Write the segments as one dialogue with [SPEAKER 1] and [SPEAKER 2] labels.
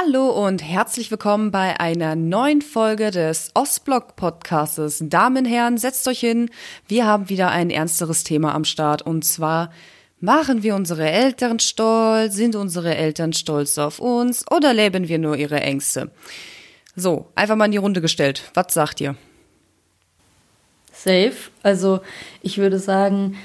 [SPEAKER 1] Hallo und herzlich willkommen bei einer neuen Folge des Ostblock Podcastes. Damen, Herren, setzt euch hin. Wir haben wieder ein ernsteres Thema am Start und zwar machen wir unsere Eltern stolz, sind unsere Eltern stolz auf uns oder leben wir nur ihre Ängste? So, einfach mal in die Runde gestellt. Was sagt ihr?
[SPEAKER 2] Safe. Also, ich würde sagen,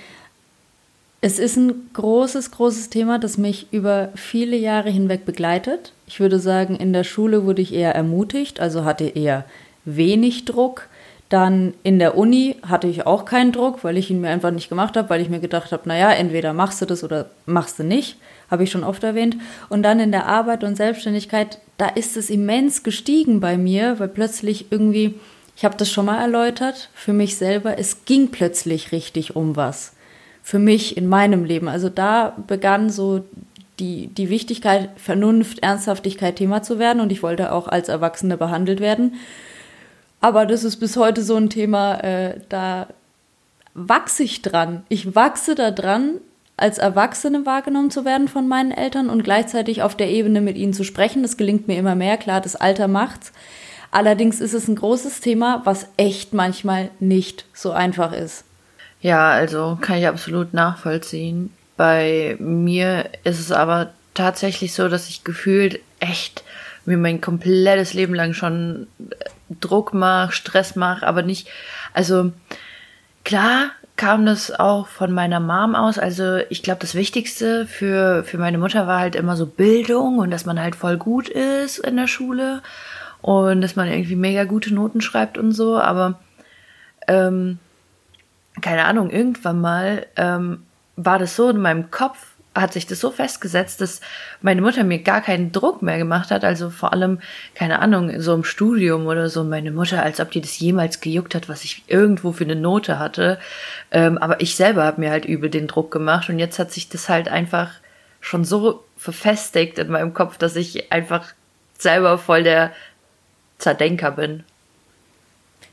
[SPEAKER 2] es ist ein großes, großes Thema, das mich über viele Jahre hinweg begleitet. Ich würde sagen, in der Schule wurde ich eher ermutigt, also hatte eher wenig Druck. Dann in der Uni hatte ich auch keinen Druck, weil ich ihn mir einfach nicht gemacht habe, weil ich mir gedacht habe, naja, entweder machst du das oder machst du nicht, habe ich schon oft erwähnt. Und dann in der Arbeit und Selbstständigkeit, da ist es immens gestiegen bei mir, weil plötzlich irgendwie, ich habe das schon mal erläutert, für mich selber, es ging plötzlich richtig um was für mich in meinem Leben. Also da begann so die, die Wichtigkeit, Vernunft, Ernsthaftigkeit Thema zu werden und ich wollte auch als Erwachsene behandelt werden. Aber das ist bis heute so ein Thema, äh, da wachse ich dran. Ich wachse da dran, als Erwachsene wahrgenommen zu werden von meinen Eltern und gleichzeitig auf der Ebene mit ihnen zu sprechen. Das gelingt mir immer mehr. Klar, das Alter macht's. Allerdings ist es ein großes Thema, was echt manchmal nicht so einfach ist.
[SPEAKER 3] Ja, also kann ich absolut nachvollziehen. Bei mir ist es aber tatsächlich so, dass ich gefühlt echt mir mein komplettes Leben lang schon äh, Druck mache, Stress mache, aber nicht, also klar kam das auch von meiner Mom aus. Also ich glaube, das Wichtigste für, für meine Mutter war halt immer so Bildung und dass man halt voll gut ist in der Schule und dass man irgendwie mega gute Noten schreibt und so, aber ähm, keine Ahnung, irgendwann mal ähm, war das so in meinem Kopf, hat sich das so festgesetzt, dass meine Mutter mir gar keinen Druck mehr gemacht hat. Also vor allem, keine Ahnung, so im Studium oder so, meine Mutter, als ob die das jemals gejuckt hat, was ich irgendwo für eine Note hatte. Ähm, aber ich selber habe mir halt übel den Druck gemacht und jetzt hat sich das halt einfach schon so verfestigt in meinem Kopf, dass ich einfach selber voll der Zerdenker bin.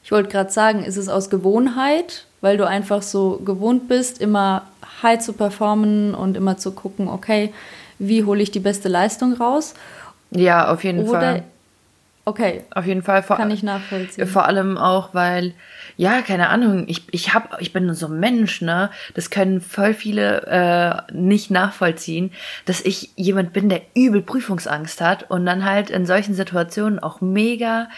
[SPEAKER 2] Ich wollte gerade sagen, ist es aus Gewohnheit weil du einfach so gewohnt bist, immer high zu performen und immer zu gucken, okay, wie hole ich die beste Leistung raus?
[SPEAKER 3] Ja, auf jeden Oder, Fall.
[SPEAKER 2] Okay.
[SPEAKER 3] Auf jeden Fall.
[SPEAKER 2] Vor, Kann ich nachvollziehen.
[SPEAKER 3] Vor allem auch, weil, ja, keine Ahnung, ich, ich hab, ich bin so ein Mensch, ne? Das können voll viele äh, nicht nachvollziehen, dass ich jemand bin, der übel Prüfungsangst hat und dann halt in solchen Situationen auch mega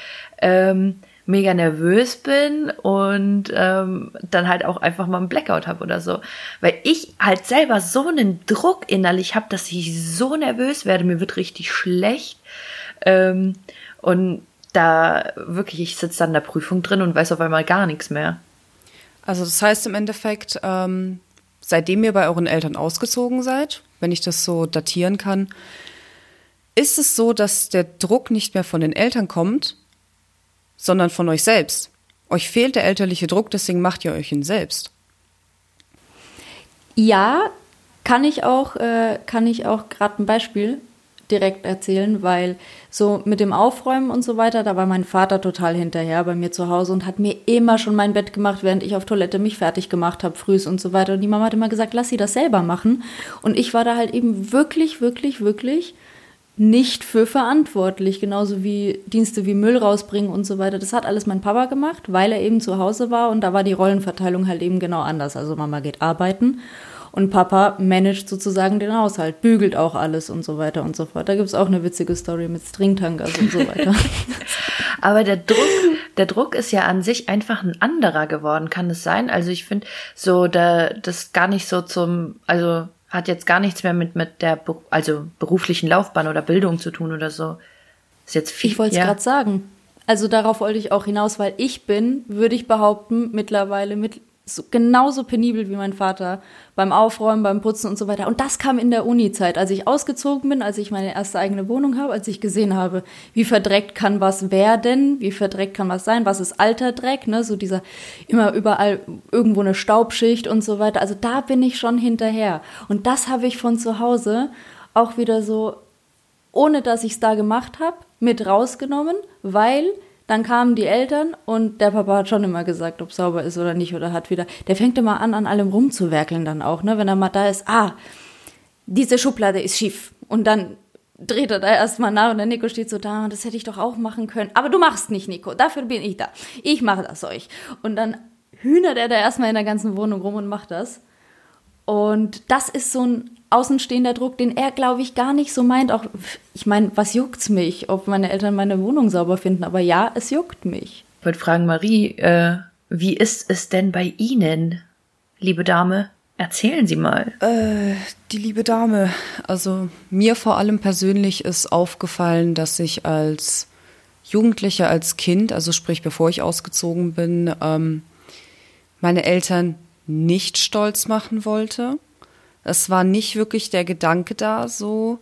[SPEAKER 3] ähm, mega nervös bin und ähm, dann halt auch einfach mal einen Blackout habe oder so. Weil ich halt selber so einen Druck innerlich habe, dass ich so nervös werde, mir wird richtig schlecht. Ähm, und da wirklich, ich sitze dann in der Prüfung drin und weiß auf einmal gar nichts mehr.
[SPEAKER 1] Also das heißt im Endeffekt, ähm, seitdem ihr bei euren Eltern ausgezogen seid, wenn ich das so datieren kann, ist es so, dass der Druck nicht mehr von den Eltern kommt, sondern von euch selbst. Euch fehlt der elterliche Druck, deswegen macht ihr euch ihn selbst.
[SPEAKER 2] Ja, kann ich auch, äh, kann ich auch gerade ein Beispiel direkt erzählen, weil so mit dem Aufräumen und so weiter, da war mein Vater total hinterher bei mir zu Hause und hat mir immer schon mein Bett gemacht, während ich auf Toilette mich fertig gemacht habe, frühs und so weiter. Und die Mama hat immer gesagt, lass sie das selber machen. Und ich war da halt eben wirklich, wirklich, wirklich nicht für verantwortlich, genauso wie Dienste wie Müll rausbringen und so weiter. Das hat alles mein Papa gemacht, weil er eben zu Hause war und da war die Rollenverteilung halt eben genau anders. Also Mama geht arbeiten und Papa managt sozusagen den Haushalt, bügelt auch alles und so weiter und so fort. Da gibt es auch eine witzige Story mit Stringtankers und so weiter.
[SPEAKER 3] Aber der Druck, der Druck ist ja an sich einfach ein anderer geworden, kann es sein? Also ich finde so, da, das gar nicht so zum, also hat jetzt gar nichts mehr mit, mit der also beruflichen Laufbahn oder Bildung zu tun oder so.
[SPEAKER 2] Ist jetzt viel. Ich wollte es ja. gerade sagen. Also darauf wollte ich auch hinaus, weil ich bin, würde ich behaupten, mittlerweile mit so, genauso penibel wie mein Vater beim Aufräumen, beim Putzen und so weiter. Und das kam in der Uni-Zeit, als ich ausgezogen bin, als ich meine erste eigene Wohnung habe, als ich gesehen habe, wie verdreckt kann was werden, wie verdreckt kann was sein, was ist alter Dreck, ne, so dieser immer überall irgendwo eine Staubschicht und so weiter. Also da bin ich schon hinterher. Und das habe ich von zu Hause auch wieder so, ohne dass ich es da gemacht habe, mit rausgenommen, weil dann kamen die Eltern und der Papa hat schon immer gesagt, ob sauber ist oder nicht oder hat wieder. Der fängt immer an, an allem rumzuwerkeln dann auch, ne? Wenn er mal da ist, ah, diese Schublade ist schief. Und dann dreht er da erstmal nach und der Nico steht so da und das hätte ich doch auch machen können. Aber du machst nicht, Nico. Dafür bin ich da. Ich mache das euch. Und dann hühnert er da erstmal in der ganzen Wohnung rum und macht das. Und das ist so ein außenstehender Druck, den er, glaube ich, gar nicht so meint. Auch, ich meine, was juckt's mich, ob meine Eltern meine Wohnung sauber finden? Aber ja, es juckt mich.
[SPEAKER 3] Ich wollte fragen, Marie, äh, wie ist es denn bei Ihnen, liebe Dame? Erzählen Sie mal.
[SPEAKER 1] Äh, die liebe Dame. Also mir vor allem persönlich ist aufgefallen, dass ich als Jugendliche, als Kind, also sprich bevor ich ausgezogen bin, ähm, meine Eltern nicht stolz machen wollte. Es war nicht wirklich der Gedanke da so.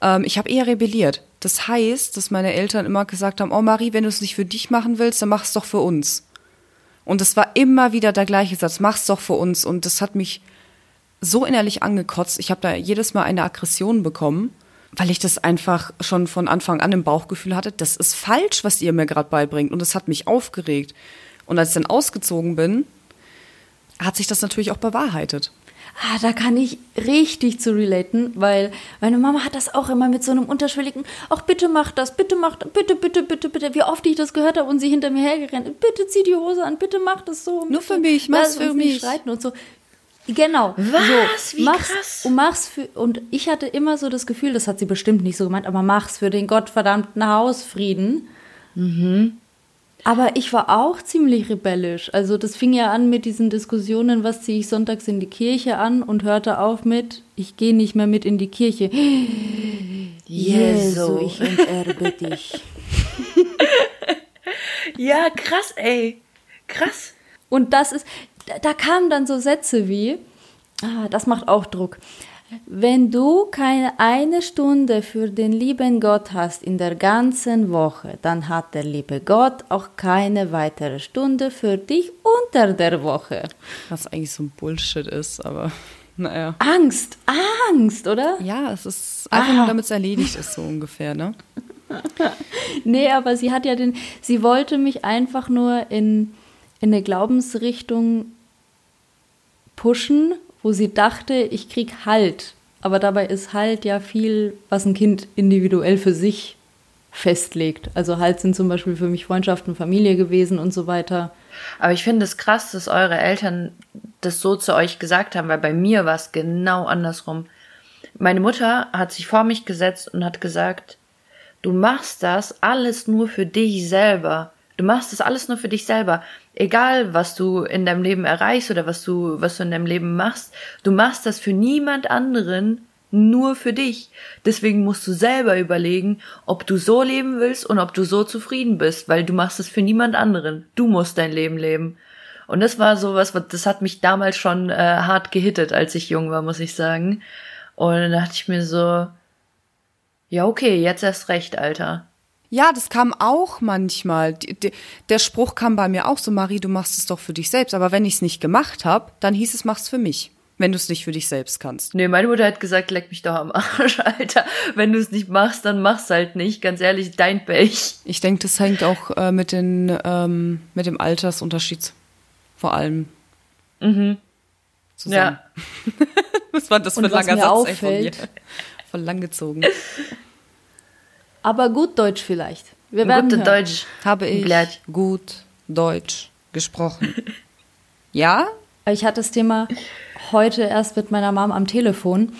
[SPEAKER 1] Ähm, ich habe eher rebelliert. Das heißt, dass meine Eltern immer gesagt haben, oh Marie, wenn du es nicht für dich machen willst, dann mach es doch für uns. Und es war immer wieder der gleiche Satz, mach's doch für uns. Und das hat mich so innerlich angekotzt. Ich habe da jedes Mal eine Aggression bekommen, weil ich das einfach schon von Anfang an im Bauchgefühl hatte, das ist falsch, was ihr mir gerade beibringt. Und das hat mich aufgeregt. Und als ich dann ausgezogen bin, hat sich das natürlich auch bewahrheitet.
[SPEAKER 2] Ah, da kann ich richtig zu relaten, weil meine Mama hat das auch immer mit so einem unterschwelligen, ach bitte mach das, bitte mach das, bitte, bitte, bitte, bitte, wie oft ich das gehört habe und sie hinter mir hergerannt, bitte zieh die Hose an, bitte mach das so.
[SPEAKER 1] Nur für mich, mach's für mich.
[SPEAKER 2] Streiten und so. Genau.
[SPEAKER 3] Was?
[SPEAKER 2] So,
[SPEAKER 3] Wie
[SPEAKER 2] mach's,
[SPEAKER 3] krass.
[SPEAKER 2] Und mach's für, und ich hatte immer so das Gefühl, das hat sie bestimmt nicht so gemeint, aber mach's für den gottverdammten Hausfrieden.
[SPEAKER 3] Mhm.
[SPEAKER 2] Aber ich war auch ziemlich rebellisch. Also das fing ja an mit diesen Diskussionen, was ziehe ich sonntags in die Kirche an und hörte auf mit, ich gehe nicht mehr mit in die Kirche. Jesu, ich enterbe dich.
[SPEAKER 3] Ja, krass, ey. Krass.
[SPEAKER 2] Und das ist, da, da kamen dann so Sätze wie, ah, das macht auch Druck. Wenn du keine eine Stunde für den lieben Gott hast in der ganzen Woche, dann hat der liebe Gott auch keine weitere Stunde für dich unter der Woche.
[SPEAKER 1] Was eigentlich so ein Bullshit ist, aber naja.
[SPEAKER 2] Angst, Angst, oder?
[SPEAKER 1] Ja, es ist einfach
[SPEAKER 2] Ah.
[SPEAKER 1] nur, damit es erledigt ist, so ungefähr, ne?
[SPEAKER 2] Nee, aber sie hat ja den, sie wollte mich einfach nur in, in eine Glaubensrichtung pushen, wo sie dachte, ich krieg Halt. Aber dabei ist Halt ja viel, was ein Kind individuell für sich festlegt. Also Halt sind zum Beispiel für mich Freundschaften, Familie gewesen und so weiter.
[SPEAKER 3] Aber ich finde es krass, dass eure Eltern das so zu euch gesagt haben, weil bei mir war es genau andersrum. Meine Mutter hat sich vor mich gesetzt und hat gesagt, du machst das alles nur für dich selber. Du machst das alles nur für dich selber. Egal, was du in deinem Leben erreichst oder was du, was du in deinem Leben machst, du machst das für niemand anderen, nur für dich. Deswegen musst du selber überlegen, ob du so leben willst und ob du so zufrieden bist, weil du machst es für niemand anderen. Du musst dein Leben leben. Und das war sowas, das hat mich damals schon äh, hart gehittet, als ich jung war, muss ich sagen. Und dann dachte ich mir so, ja, okay, jetzt erst recht, Alter.
[SPEAKER 1] Ja, das kam auch manchmal. Der Spruch kam bei mir auch so, Marie, du machst es doch für dich selbst. Aber wenn ich es nicht gemacht habe, dann hieß es, mach's für mich. Wenn du es nicht für dich selbst kannst.
[SPEAKER 3] Nee, meine Mutter hat gesagt, leck mich doch am Arsch, Alter. Wenn du es nicht machst, dann mach's halt nicht. Ganz ehrlich, dein Pech.
[SPEAKER 1] Ich denke, das hängt auch äh, mit, den, ähm, mit dem Altersunterschied vor allem
[SPEAKER 3] Mhm.
[SPEAKER 1] zusammen.
[SPEAKER 3] Ja.
[SPEAKER 1] Was war das für langer
[SPEAKER 2] mir
[SPEAKER 1] Satz ey, von mir? Voll lang gezogen.
[SPEAKER 2] Aber gut Deutsch vielleicht. Wir werden
[SPEAKER 3] gutes
[SPEAKER 2] hören.
[SPEAKER 3] Deutsch.
[SPEAKER 1] Habe ich
[SPEAKER 3] Blöd.
[SPEAKER 1] gut Deutsch gesprochen. ja?
[SPEAKER 2] Ich hatte das Thema heute erst mit meiner Mom am Telefon.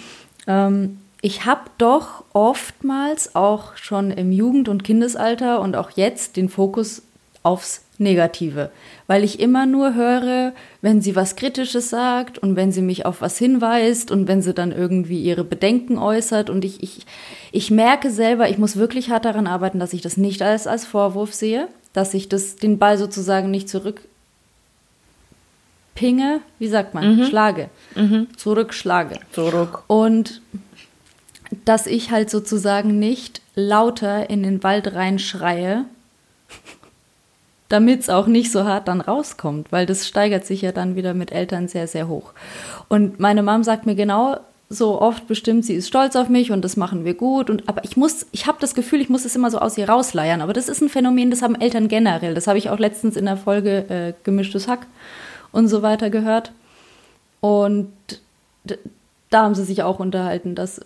[SPEAKER 2] Ähm, ich habe doch oftmals auch schon im Jugend- und Kindesalter und auch jetzt den Fokus aufs Negative, weil ich immer nur höre, wenn sie was Kritisches sagt und wenn sie mich auf was hinweist und wenn sie dann irgendwie ihre Bedenken äußert. Und ich, ich, ich merke selber, ich muss wirklich hart daran arbeiten, dass ich das nicht als, als Vorwurf sehe, dass ich das, den Ball sozusagen nicht zurück pinge, wie sagt man, schlage, zurückschlage.
[SPEAKER 3] Zurück.
[SPEAKER 2] Und dass ich halt sozusagen nicht lauter in den Wald reinschreie, damit es auch nicht so hart dann rauskommt, weil das steigert sich ja dann wieder mit Eltern sehr, sehr hoch. Und meine Mom sagt mir genau so oft bestimmt, sie ist stolz auf mich und das machen wir gut. Und aber ich muss, ich habe das Gefühl, ich muss es immer so aus ihr rausleiern. Aber das ist ein Phänomen, das haben Eltern generell. Das habe ich auch letztens in der Folge äh, Gemischtes Hack und so weiter gehört. Und da haben sie sich auch unterhalten, dass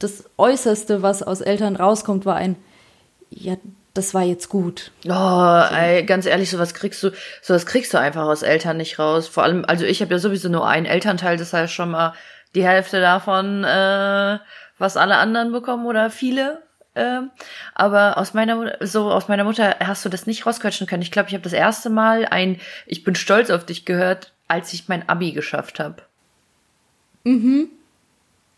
[SPEAKER 2] das Äußerste, was aus Eltern rauskommt, war ein, ja, das war jetzt gut.
[SPEAKER 3] Oh, ey, ganz ehrlich, sowas kriegst du, sowas kriegst du einfach aus Eltern nicht raus. Vor allem, also ich habe ja sowieso nur einen Elternteil, das heißt schon mal die Hälfte davon, äh, was alle anderen bekommen oder viele. Äh, aber aus meiner so aus meiner Mutter hast du das nicht rausquetschen können. Ich glaube, ich habe das erste Mal ein Ich bin stolz auf dich gehört, als ich mein Abi geschafft habe.
[SPEAKER 2] Mhm.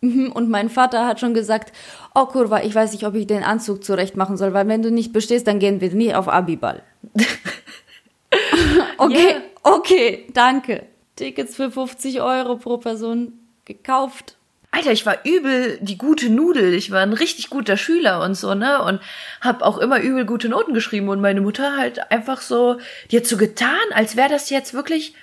[SPEAKER 2] Mhm, und mein Vater hat schon gesagt, oh Kurva, ich weiß nicht, ob ich den Anzug zurecht machen soll, weil wenn du nicht bestehst, dann gehen wir nie auf Abiball. okay, yeah. okay, danke. Tickets für 50 Euro pro Person gekauft.
[SPEAKER 3] Alter, ich war übel die gute Nudel. Ich war ein richtig guter Schüler und so, ne? Und hab auch immer übel gute Noten geschrieben. Und meine Mutter halt einfach so, die hat so getan, als wäre das jetzt wirklich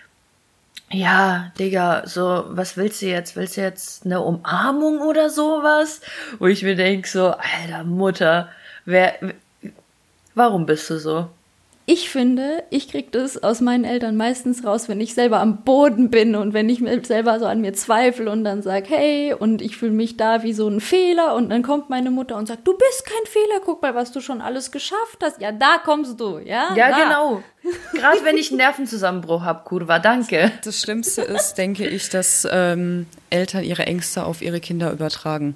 [SPEAKER 3] ja, Digga, so, was willst du jetzt? Willst du jetzt eine Umarmung oder sowas? Wo ich mir denk so, alter Mutter, wer, warum bist du so?
[SPEAKER 2] Ich finde, ich kriege das aus meinen Eltern meistens raus, wenn ich selber am Boden bin und wenn ich selber so an mir zweifle und dann sage, hey, und ich fühle mich da wie so ein Fehler und dann kommt meine Mutter und sagt, du bist kein Fehler, guck mal, was du schon alles geschafft hast. Ja, da kommst du, ja?
[SPEAKER 3] Ja,
[SPEAKER 2] da.
[SPEAKER 3] genau. Gerade wenn ich einen Nervenzusammenbruch habe, Kurva, danke.
[SPEAKER 1] Das Schlimmste ist, denke ich, dass ähm, Eltern ihre Ängste auf ihre Kinder übertragen.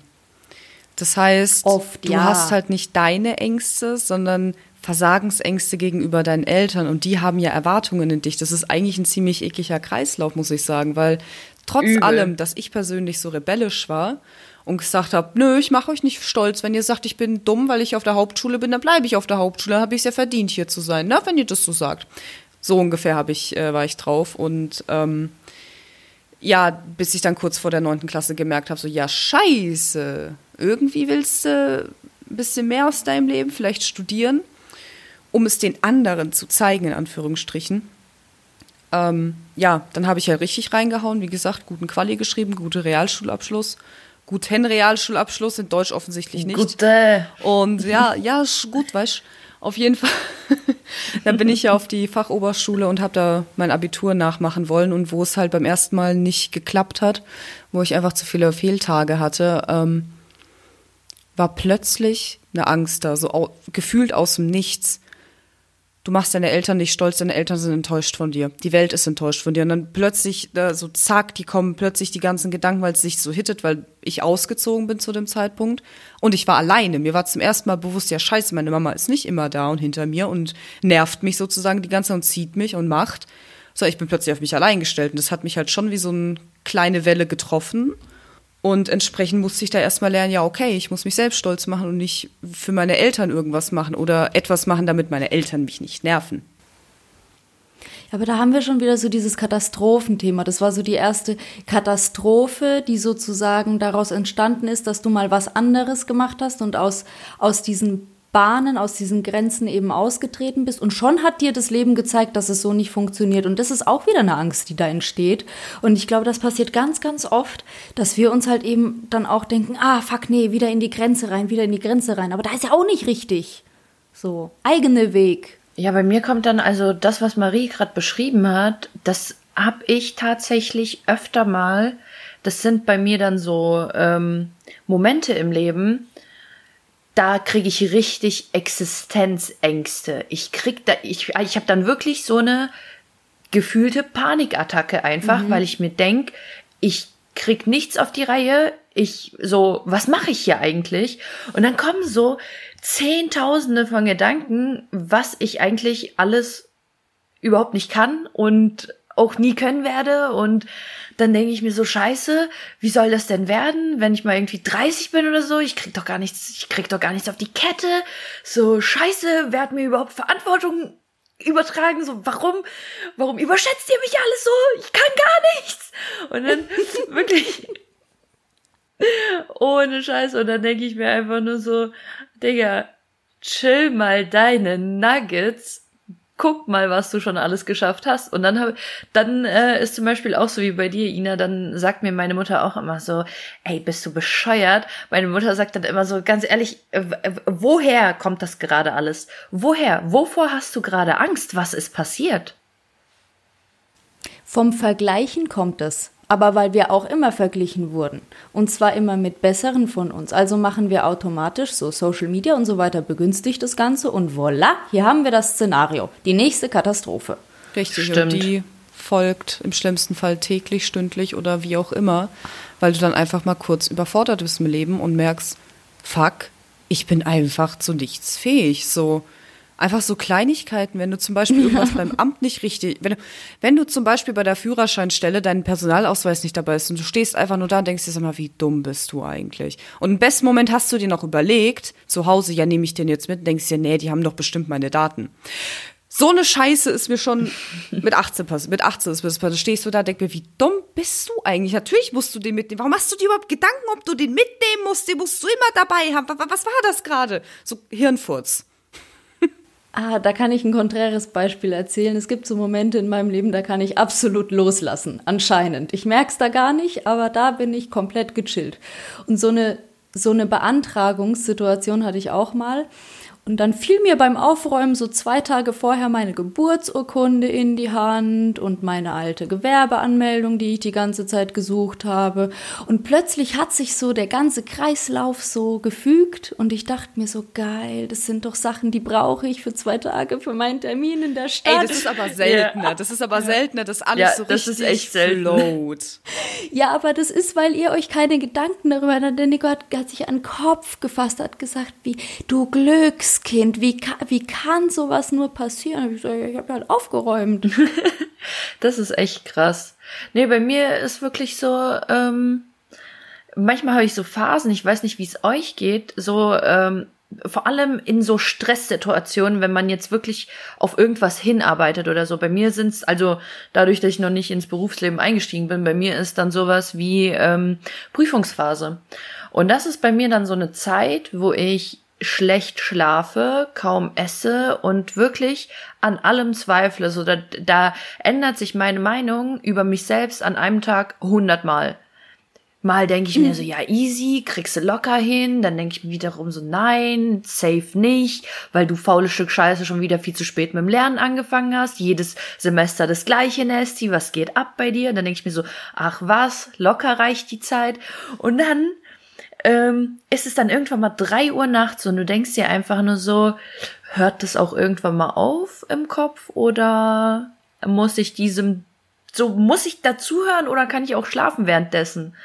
[SPEAKER 1] Das heißt,
[SPEAKER 2] Oft,
[SPEAKER 1] du
[SPEAKER 2] ja.
[SPEAKER 1] hast halt nicht deine Ängste, sondern Versagensängste gegenüber deinen Eltern und die haben ja Erwartungen in dich. Das ist eigentlich ein ziemlich ekliger Kreislauf, muss ich sagen, weil trotz
[SPEAKER 3] Übel.
[SPEAKER 1] allem, dass ich persönlich so rebellisch war und gesagt habe, nö, ich mache euch nicht stolz, wenn ihr sagt, ich bin dumm, weil ich auf der Hauptschule bin, dann bleibe ich auf der Hauptschule, dann habe ich es ja verdient, hier zu sein, ne? wenn ihr das so sagt. So ungefähr habe ich, äh, war ich drauf und ähm, ja, bis ich dann kurz vor der neunten Klasse gemerkt habe, so, ja, scheiße, irgendwie willst du ein bisschen mehr aus deinem Leben, vielleicht studieren um es den anderen zu zeigen, in Anführungsstrichen. Ähm, ja, dann habe ich ja richtig reingehauen. Wie gesagt, guten Quali geschrieben, gute Realschulabschluss. Guten Realschulabschluss, in Deutsch offensichtlich nicht.
[SPEAKER 3] Gute.
[SPEAKER 1] Und ja, ja, gut, weißt Auf jeden Fall. dann bin ich ja auf die Fachoberschule und habe da mein Abitur nachmachen wollen. Und wo es halt beim ersten Mal nicht geklappt hat, wo ich einfach zu viele Fehltage hatte, ähm, war plötzlich eine Angst da, so au gefühlt aus dem Nichts du machst deine Eltern nicht stolz, deine Eltern sind enttäuscht von dir. Die Welt ist enttäuscht von dir. Und dann plötzlich, da so zack, die kommen plötzlich die ganzen Gedanken, weil es sich so hittet, weil ich ausgezogen bin zu dem Zeitpunkt. Und ich war alleine. Mir war zum ersten Mal bewusst, ja scheiße, meine Mama ist nicht immer da und hinter mir und nervt mich sozusagen die ganze Zeit und zieht mich und macht. So, ich bin plötzlich auf mich allein gestellt. Und das hat mich halt schon wie so eine kleine Welle getroffen. Und entsprechend musste ich da erstmal lernen, ja, okay, ich muss mich selbst stolz machen und nicht für meine Eltern irgendwas machen oder etwas machen, damit meine Eltern mich nicht nerven.
[SPEAKER 2] Ja, aber da haben wir schon wieder so dieses Katastrophenthema. Das war so die erste Katastrophe, die sozusagen daraus entstanden ist, dass du mal was anderes gemacht hast und aus, aus diesen Bahnen, aus diesen Grenzen eben ausgetreten bist. Und schon hat dir das Leben gezeigt, dass es so nicht funktioniert. Und das ist auch wieder eine Angst, die da entsteht. Und ich glaube, das passiert ganz, ganz oft, dass wir uns halt eben dann auch denken, ah, fuck, nee, wieder in die Grenze rein, wieder in die Grenze rein. Aber da ist ja auch nicht richtig. So, eigene Weg.
[SPEAKER 3] Ja, bei mir kommt dann also das, was Marie gerade beschrieben hat, das habe ich tatsächlich öfter mal. Das sind bei mir dann so ähm, Momente im Leben, da kriege ich richtig Existenzängste. Ich krieg da, ich, ich habe dann wirklich so eine gefühlte Panikattacke einfach, mhm. weil ich mir denk, ich krieg nichts auf die Reihe. Ich so, was mache ich hier eigentlich? Und dann kommen so Zehntausende von Gedanken, was ich eigentlich alles überhaupt nicht kann und auch nie können werde und dann denke ich mir so, scheiße, wie soll das denn werden, wenn ich mal irgendwie 30 bin oder so? Ich krieg doch gar nichts, ich krieg doch gar nichts auf die Kette. So, scheiße, wer hat mir überhaupt Verantwortung übertragen? So, warum, warum überschätzt ihr mich alles so? Ich kann gar nichts. Und dann wirklich, ohne Scheiße. Und dann denke ich mir einfach nur so, Digga, chill mal deine Nuggets guck mal, was du schon alles geschafft hast. Und dann, hab, dann äh, ist zum Beispiel auch so wie bei dir, Ina, dann sagt mir meine Mutter auch immer so, ey, bist du bescheuert? Meine Mutter sagt dann immer so, ganz ehrlich, äh, woher kommt das gerade alles? Woher? Wovor hast du gerade Angst? Was ist passiert?
[SPEAKER 2] Vom Vergleichen kommt es. Aber weil wir auch immer verglichen wurden. Und zwar immer mit besseren von uns. Also machen wir automatisch so Social Media und so weiter begünstigt das Ganze und voilà, hier haben wir das Szenario. Die nächste Katastrophe.
[SPEAKER 1] Richtig, Stimmt. und die folgt im schlimmsten Fall täglich, stündlich oder wie auch immer, weil du dann einfach mal kurz überfordert bist im Leben und merkst, fuck, ich bin einfach zu nichts fähig. So, Einfach so Kleinigkeiten, wenn du zum Beispiel irgendwas beim Amt nicht richtig, wenn du, wenn du zum Beispiel bei der Führerscheinstelle deinen Personalausweis nicht dabei ist und du stehst einfach nur da und denkst dir, sag mal, wie dumm bist du eigentlich? Und im besten Moment hast du dir noch überlegt, zu Hause, ja, nehme ich den jetzt mit, und denkst dir, nee, die haben doch bestimmt meine Daten. So eine Scheiße ist mir schon mit 18 passiert. Mit 18 ist mir das passiert. Stehst du da, denk mir, wie dumm bist du eigentlich? Natürlich musst du den mitnehmen. Warum hast du dir überhaupt Gedanken, ob du den mitnehmen musst? Den musst du immer dabei haben. Was war das gerade? So Hirnfurz.
[SPEAKER 2] Ah, da kann ich ein konträres Beispiel erzählen. Es gibt so Momente in meinem Leben, da kann ich absolut loslassen, anscheinend. Ich merke es da gar nicht, aber da bin ich komplett gechillt. Und so eine, so eine Beantragungssituation hatte ich auch mal. Und dann fiel mir beim Aufräumen so zwei Tage vorher meine Geburtsurkunde in die Hand und meine alte Gewerbeanmeldung, die ich die ganze Zeit gesucht habe. Und plötzlich hat sich so der ganze Kreislauf so gefügt und ich dachte mir so geil, das sind doch Sachen, die brauche ich für zwei Tage für meinen Termin in der Stadt.
[SPEAKER 1] Ey, das ist aber seltener. Das ist aber seltener, dass alles ja, so das richtig ist echt float.
[SPEAKER 2] Ja, aber das ist, weil ihr euch keine Gedanken darüber habt. Der Nico hat, hat sich an den Kopf gefasst, hat gesagt, wie du Glücks Kind, wie, wie kann sowas nur passieren? Ich, so, ich habe halt aufgeräumt.
[SPEAKER 3] das ist echt krass. Nee, bei mir ist wirklich so, ähm, manchmal habe ich so Phasen, ich weiß nicht, wie es euch geht, so, ähm, vor allem in so Stresssituationen, wenn man jetzt wirklich auf irgendwas hinarbeitet oder so. Bei mir sind's also dadurch, dass ich noch nicht ins Berufsleben eingestiegen bin, bei mir ist dann sowas wie ähm, Prüfungsphase. Und das ist bei mir dann so eine Zeit, wo ich schlecht schlafe, kaum esse und wirklich an allem zweifle. So, da, da ändert sich meine Meinung über mich selbst an einem Tag hundertmal. Mal denke ich mir so, ja, easy, kriegst du locker hin. Dann denke ich mir wiederum so, nein, safe nicht, weil du faule Stück Scheiße schon wieder viel zu spät mit dem Lernen angefangen hast. Jedes Semester das gleiche, Nesti, was geht ab bei dir? Und dann denke ich mir so, ach was, locker reicht die Zeit. Und dann ähm, ist es dann irgendwann mal drei Uhr nachts und du denkst dir einfach nur so, hört das auch irgendwann mal auf im Kopf oder muss ich diesem, so muss ich dazuhören oder kann ich auch schlafen währenddessen?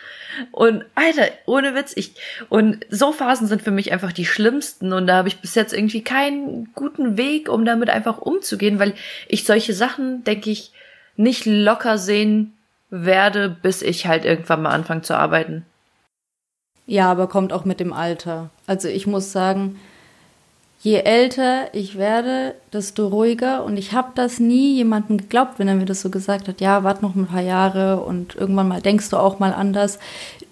[SPEAKER 3] Und Alter, ohne Witz, ich, und so Phasen sind für mich einfach die schlimmsten und da habe ich bis jetzt irgendwie keinen guten Weg, um damit einfach umzugehen, weil ich solche Sachen, denke ich, nicht locker sehen werde, bis ich halt irgendwann mal anfange zu arbeiten.
[SPEAKER 2] Ja, aber kommt auch mit dem Alter. Also ich muss sagen, je älter ich werde, desto ruhiger. Und ich habe das nie jemandem geglaubt, wenn er mir das so gesagt hat. Ja, warte noch ein paar Jahre und irgendwann mal denkst du auch mal anders.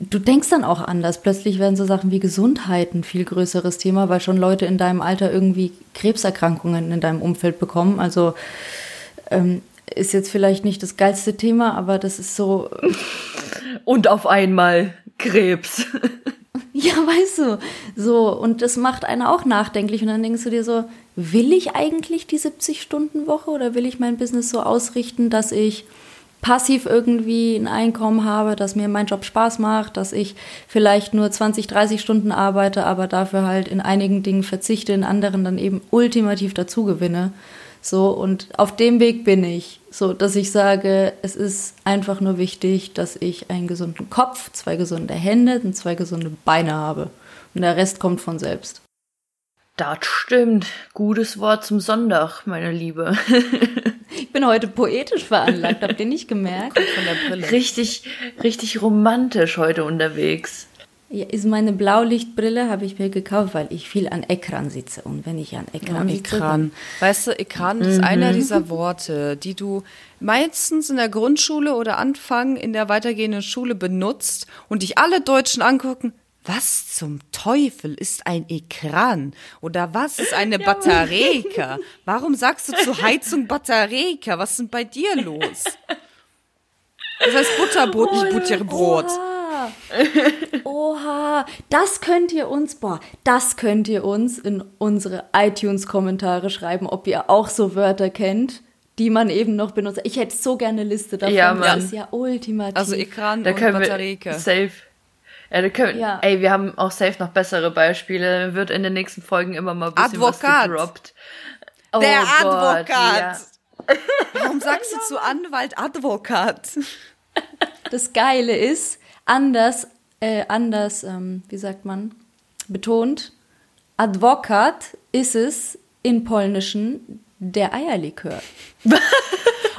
[SPEAKER 2] Du denkst dann auch anders. Plötzlich werden so Sachen wie Gesundheit ein viel größeres Thema, weil schon Leute in deinem Alter irgendwie Krebserkrankungen in deinem Umfeld bekommen. Also ähm, ist jetzt vielleicht nicht das geilste Thema, aber das ist so.
[SPEAKER 3] Und auf einmal Krebs.
[SPEAKER 2] Ja, weißt du, so, und das macht einen auch nachdenklich. Und dann denkst du dir so, will ich eigentlich die 70-Stunden-Woche oder will ich mein Business so ausrichten, dass ich passiv irgendwie ein Einkommen habe, dass mir mein Job Spaß macht, dass ich vielleicht nur 20, 30 Stunden arbeite, aber dafür halt in einigen Dingen verzichte, in anderen dann eben ultimativ dazu gewinne. So, und auf dem Weg bin ich. So, dass ich sage, es ist einfach nur wichtig, dass ich einen gesunden Kopf, zwei gesunde Hände und zwei gesunde Beine habe. Und der Rest kommt von selbst.
[SPEAKER 3] Das stimmt. Gutes Wort zum Sonntag, meine Liebe.
[SPEAKER 2] ich bin heute poetisch veranlagt, habt ihr nicht gemerkt?
[SPEAKER 3] Richtig, richtig romantisch heute unterwegs.
[SPEAKER 2] Ja, ist meine Blaulichtbrille, habe ich mir gekauft, weil ich viel an Ekran sitze. Und wenn ich an Ekran ja, sitze. Ekran.
[SPEAKER 1] Weißt du, Ekran mhm. ist einer dieser Worte, die du meistens in der Grundschule oder Anfang in der weitergehenden Schule benutzt und dich alle Deutschen angucken. Was zum Teufel ist ein Ekran? Oder was ist eine ja. Battereka? Warum sagst du zur Heizung Battereka? Was ist denn bei dir los? Das heißt Butterbrot, oh, nicht Butterbrot.
[SPEAKER 2] Oha. Oha, das könnt ihr uns, boah, das könnt ihr uns in unsere iTunes-Kommentare schreiben, ob ihr auch so Wörter kennt. die man eben noch benutzt. Ich hätte so gerne eine Liste davon.
[SPEAKER 3] Ja,
[SPEAKER 2] das
[SPEAKER 3] Mann.
[SPEAKER 2] ist ja ultimativ.
[SPEAKER 1] Also Ekran
[SPEAKER 3] Da
[SPEAKER 1] und
[SPEAKER 3] können wir
[SPEAKER 1] Batterieke.
[SPEAKER 3] safe. Ja, da können,
[SPEAKER 2] Ja.
[SPEAKER 3] Ey, wir haben auch safe noch bessere Beispiele. Wird in den nächsten Folgen immer mal ein bisschen
[SPEAKER 1] Advokat.
[SPEAKER 3] was gedroppt. Oh
[SPEAKER 1] Der
[SPEAKER 3] Gott,
[SPEAKER 1] Advokat.
[SPEAKER 3] ja.
[SPEAKER 1] Warum sagst du zu Anwalt Advokat?
[SPEAKER 2] Das Geile ist, anders, äh, anders, ähm, wie sagt man, betont, Advokat ist es in Polnischen der Eierlikör.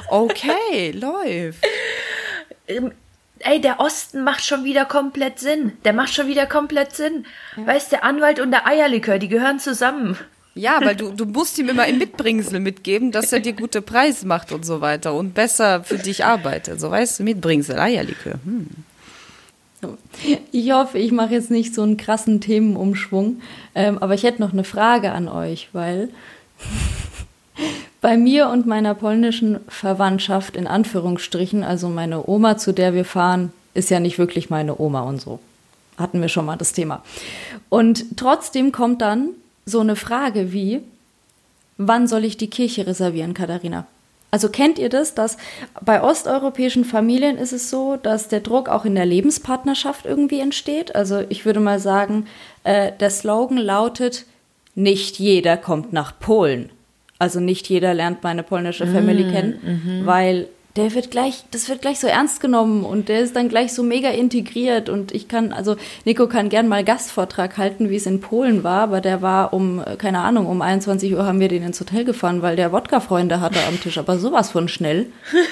[SPEAKER 1] Okay, läuft.
[SPEAKER 3] Ähm, Ey, der Osten macht schon wieder komplett Sinn. Der macht schon wieder komplett Sinn. Weißt der Anwalt und der Eierlikör, die gehören zusammen.
[SPEAKER 1] Ja, weil du, du musst ihm immer ein Mitbringsel mitgeben, dass er dir gute Preise macht und so weiter und besser für dich arbeitet. So weißt du, Mitbringsel, Eierlikör. Hm.
[SPEAKER 2] Ich hoffe, ich mache jetzt nicht so einen krassen Themenumschwung, ähm, aber ich hätte noch eine Frage an euch, weil bei mir und meiner polnischen Verwandtschaft in Anführungsstrichen, also meine Oma, zu der wir fahren, ist ja nicht wirklich meine Oma und so. Hatten wir schon mal das Thema. Und trotzdem kommt dann so eine Frage wie, wann soll ich die Kirche reservieren, Katharina? Also kennt ihr das, dass bei osteuropäischen Familien ist es so, dass der Druck auch in der Lebenspartnerschaft irgendwie entsteht? Also ich würde mal sagen, äh, der Slogan lautet, nicht jeder kommt nach Polen. Also nicht jeder lernt meine polnische Family kennen, weil der wird gleich, das wird gleich so ernst genommen und der ist dann gleich so mega integriert und ich kann, also Nico kann gern mal Gastvortrag halten, wie es in Polen war, aber der war um, äh, keine Ahnung, um 21 Uhr haben wir den ins Hotel gefahren, weil der Wodka-Freunde hatte am Tisch, aber sowas von schnell.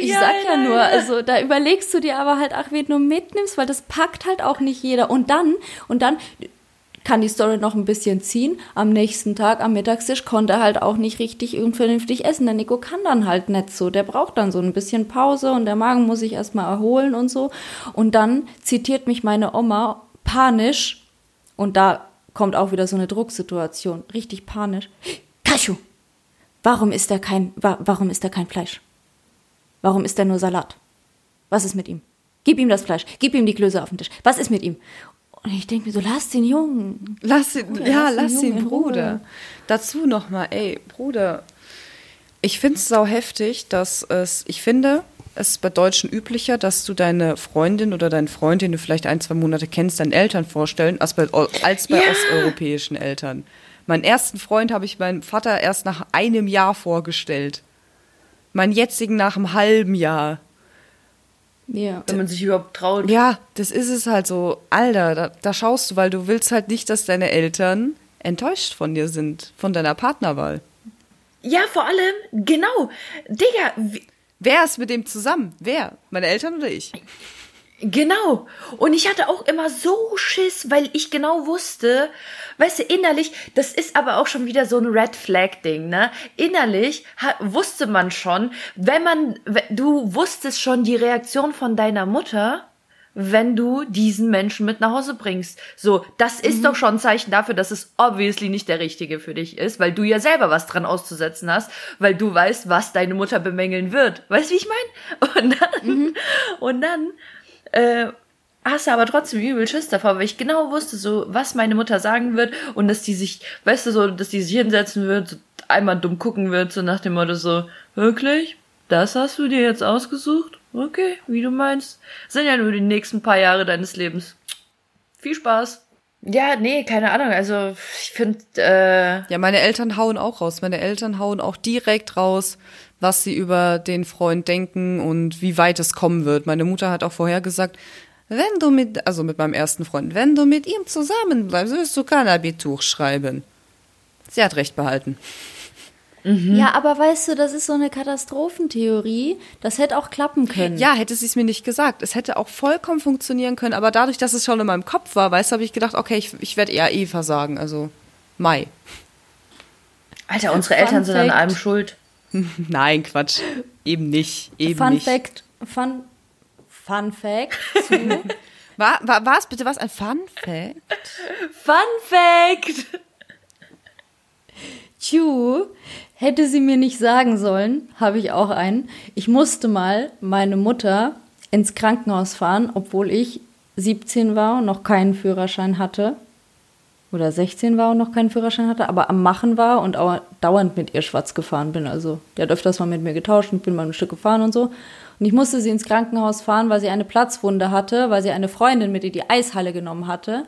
[SPEAKER 2] Ich sag ja nur, also da überlegst du dir aber halt, ach, wen du mitnimmst, weil das packt halt auch nicht jeder. Und dann, und dann kann die Story noch ein bisschen ziehen. Am nächsten Tag, am Mittagstisch, konnte er halt auch nicht richtig und vernünftig essen. Der Nico kann dann halt nicht so. Der braucht dann so ein bisschen Pause und der Magen muss sich erstmal erholen und so. Und dann zitiert mich meine Oma panisch und da kommt auch wieder so eine Drucksituation. Richtig panisch. Kaschu, warum ist da kein, wa warum ist da kein Fleisch? Warum ist da nur Salat? Was ist mit ihm? Gib ihm das Fleisch, gib ihm die Klöße auf den Tisch. Was ist mit ihm? Und ich denke mir so, lass den Jungen.
[SPEAKER 1] Lass ihn,
[SPEAKER 2] Bruder,
[SPEAKER 1] ja,
[SPEAKER 2] lass
[SPEAKER 1] lass ihn,
[SPEAKER 2] Ruhe.
[SPEAKER 1] Bruder. Dazu nochmal, ey, Bruder. Ich finde es sau heftig, dass es, ich finde, es ist bei Deutschen üblicher, dass du deine Freundin oder deinen Freund, den du vielleicht ein, zwei Monate kennst, deinen Eltern vorstellen, als bei, als bei
[SPEAKER 3] Ja.
[SPEAKER 1] osteuropäischen Eltern. Meinen ersten Freund habe ich meinem Vater erst nach einem Jahr vorgestellt. Meinen jetzigen nach einem halben Jahr.
[SPEAKER 2] Ja.
[SPEAKER 3] Wenn man sich überhaupt traut.
[SPEAKER 1] Ja, das ist es halt so. Alter, da, da schaust du, weil du willst halt nicht, dass deine Eltern enttäuscht von dir sind, von deiner Partnerwahl.
[SPEAKER 3] Ja, vor allem, genau. Digga, wie,
[SPEAKER 1] Wer ist mit dem zusammen? Wer? Meine Eltern oder ich?
[SPEAKER 3] Genau. Und ich hatte auch immer so Schiss, weil ich genau wusste, weißt du, innerlich, das ist aber auch schon wieder so ein Red Flag Ding, ne? Innerlich wusste man schon, wenn man, du wusstest schon die Reaktion von deiner Mutter, wenn du diesen Menschen mit nach Hause bringst. So, das ist doch schon ein Zeichen dafür, dass es obviously nicht der Richtige für dich ist, weil du ja selber was dran auszusetzen hast, weil du weißt, was deine Mutter bemängeln wird. Weißt du, wie ich meine? Und dann, und dann, äh, hast du aber trotzdem übel Schiss davor, weil ich genau wusste, so, was meine Mutter sagen wird und dass die sich, weißt du, so, dass die sich hinsetzen wird, so einmal dumm gucken wird, so nach dem Motto so, wirklich? Das hast du dir jetzt ausgesucht? Okay, wie du meinst. Sind ja nur die nächsten paar Jahre deines Lebens. Viel Spaß. Ja, nee, keine Ahnung. Also, ich finde, äh,
[SPEAKER 1] Ja, meine Eltern hauen auch raus. Meine Eltern hauen auch direkt raus, was sie über den Freund denken und wie weit es kommen wird. Meine Mutter hat auch vorher gesagt, wenn du mit, also mit meinem ersten Freund, wenn du mit ihm zusammenbleibst, wirst du kein Abitur schreiben. Sie hat recht behalten.
[SPEAKER 2] Ja, aber weißt du, das ist so eine Katastrophentheorie. Das hätte auch klappen können.
[SPEAKER 1] Ja, hätte sie es mir nicht gesagt. Es hätte auch vollkommen funktionieren können, aber dadurch, dass es schon in meinem Kopf war, weißt du, habe ich gedacht, okay, ich, ich werde eher Eva sagen, also Mai.
[SPEAKER 3] Alter, unsere
[SPEAKER 2] Fun
[SPEAKER 3] Eltern sind an
[SPEAKER 2] Fact.
[SPEAKER 3] allem schuld.
[SPEAKER 1] Nein, Quatsch. Eben nicht. Eben
[SPEAKER 2] Fun
[SPEAKER 1] nicht.
[SPEAKER 2] Fact, Fun, Fun Fact zu,
[SPEAKER 1] War, war, war es bitte was? Ein Fun Fact?
[SPEAKER 3] Fun Fact!
[SPEAKER 2] Chu, hätte sie mir nicht sagen sollen, habe ich auch einen. Ich musste mal meine Mutter ins Krankenhaus fahren, obwohl ich 17 war und noch keinen Führerschein hatte. oder 16 war und noch keinen Führerschein hatte, aber am Machen war und auch dauernd mit ihr schwarz gefahren bin. Also der hat öfters mal mit mir getauscht und bin mal ein Stück gefahren und so. Und ich musste sie ins Krankenhaus fahren, weil sie eine Platzwunde hatte, weil sie eine Freundin mit in die Eishalle genommen hatte.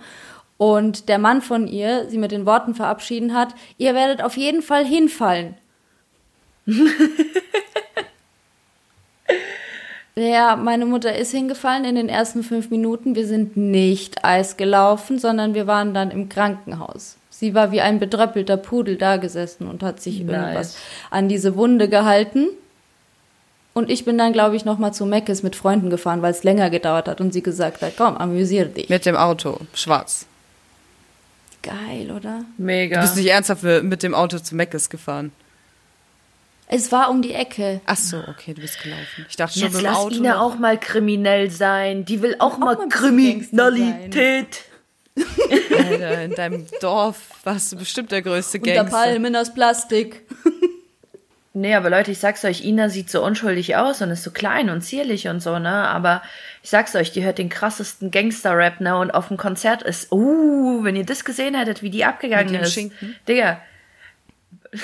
[SPEAKER 2] Und der Mann von ihr sie mit den Worten verabschieden hat, ihr werdet auf jeden Fall hinfallen. Ja, meine Mutter ist hingefallen in den ersten fünf Minuten. Wir sind nicht Eis gelaufen, sondern wir waren dann im Krankenhaus. Sie war wie ein bedröppelter Pudel da gesessen und hat sich nice. irgendwas an diese Wunde gehalten. Und ich bin dann, glaube ich, nochmal zu Meckes mit Freunden gefahren, weil es länger gedauert hat und sie gesagt hat, komm, amüsier dich.
[SPEAKER 1] Mit dem Auto, schwarz.
[SPEAKER 2] Geil, oder?
[SPEAKER 3] Mega.
[SPEAKER 1] Du bist nicht ernsthaft mit dem Auto zu Meckes gefahren.
[SPEAKER 2] Es war um die Ecke.
[SPEAKER 1] Ach so, okay, du bist gelaufen. Ich dachte schon
[SPEAKER 3] Jetzt
[SPEAKER 1] mit dem
[SPEAKER 3] lass
[SPEAKER 1] Auto.
[SPEAKER 3] Ina auch mal kriminell sein. Die will auch, mal
[SPEAKER 2] mal
[SPEAKER 3] Kriminalität.
[SPEAKER 1] Alter, in deinem Dorf warst du bestimmt der größte
[SPEAKER 2] Unter
[SPEAKER 1] Gangster.
[SPEAKER 2] Palmen aus Plastik.
[SPEAKER 3] Nee, aber Leute, ich sag's euch, Ina sieht so unschuldig aus und ist so klein und zierlich und so, ne? Aber ich sag's euch, die hört den krassesten Gangster-Rap, ne? Und auf dem Konzert ist, uh, wenn ihr das gesehen hättet, wie die abgegangen
[SPEAKER 1] Mit dem
[SPEAKER 3] ist.
[SPEAKER 1] Schinken?
[SPEAKER 3] Digga.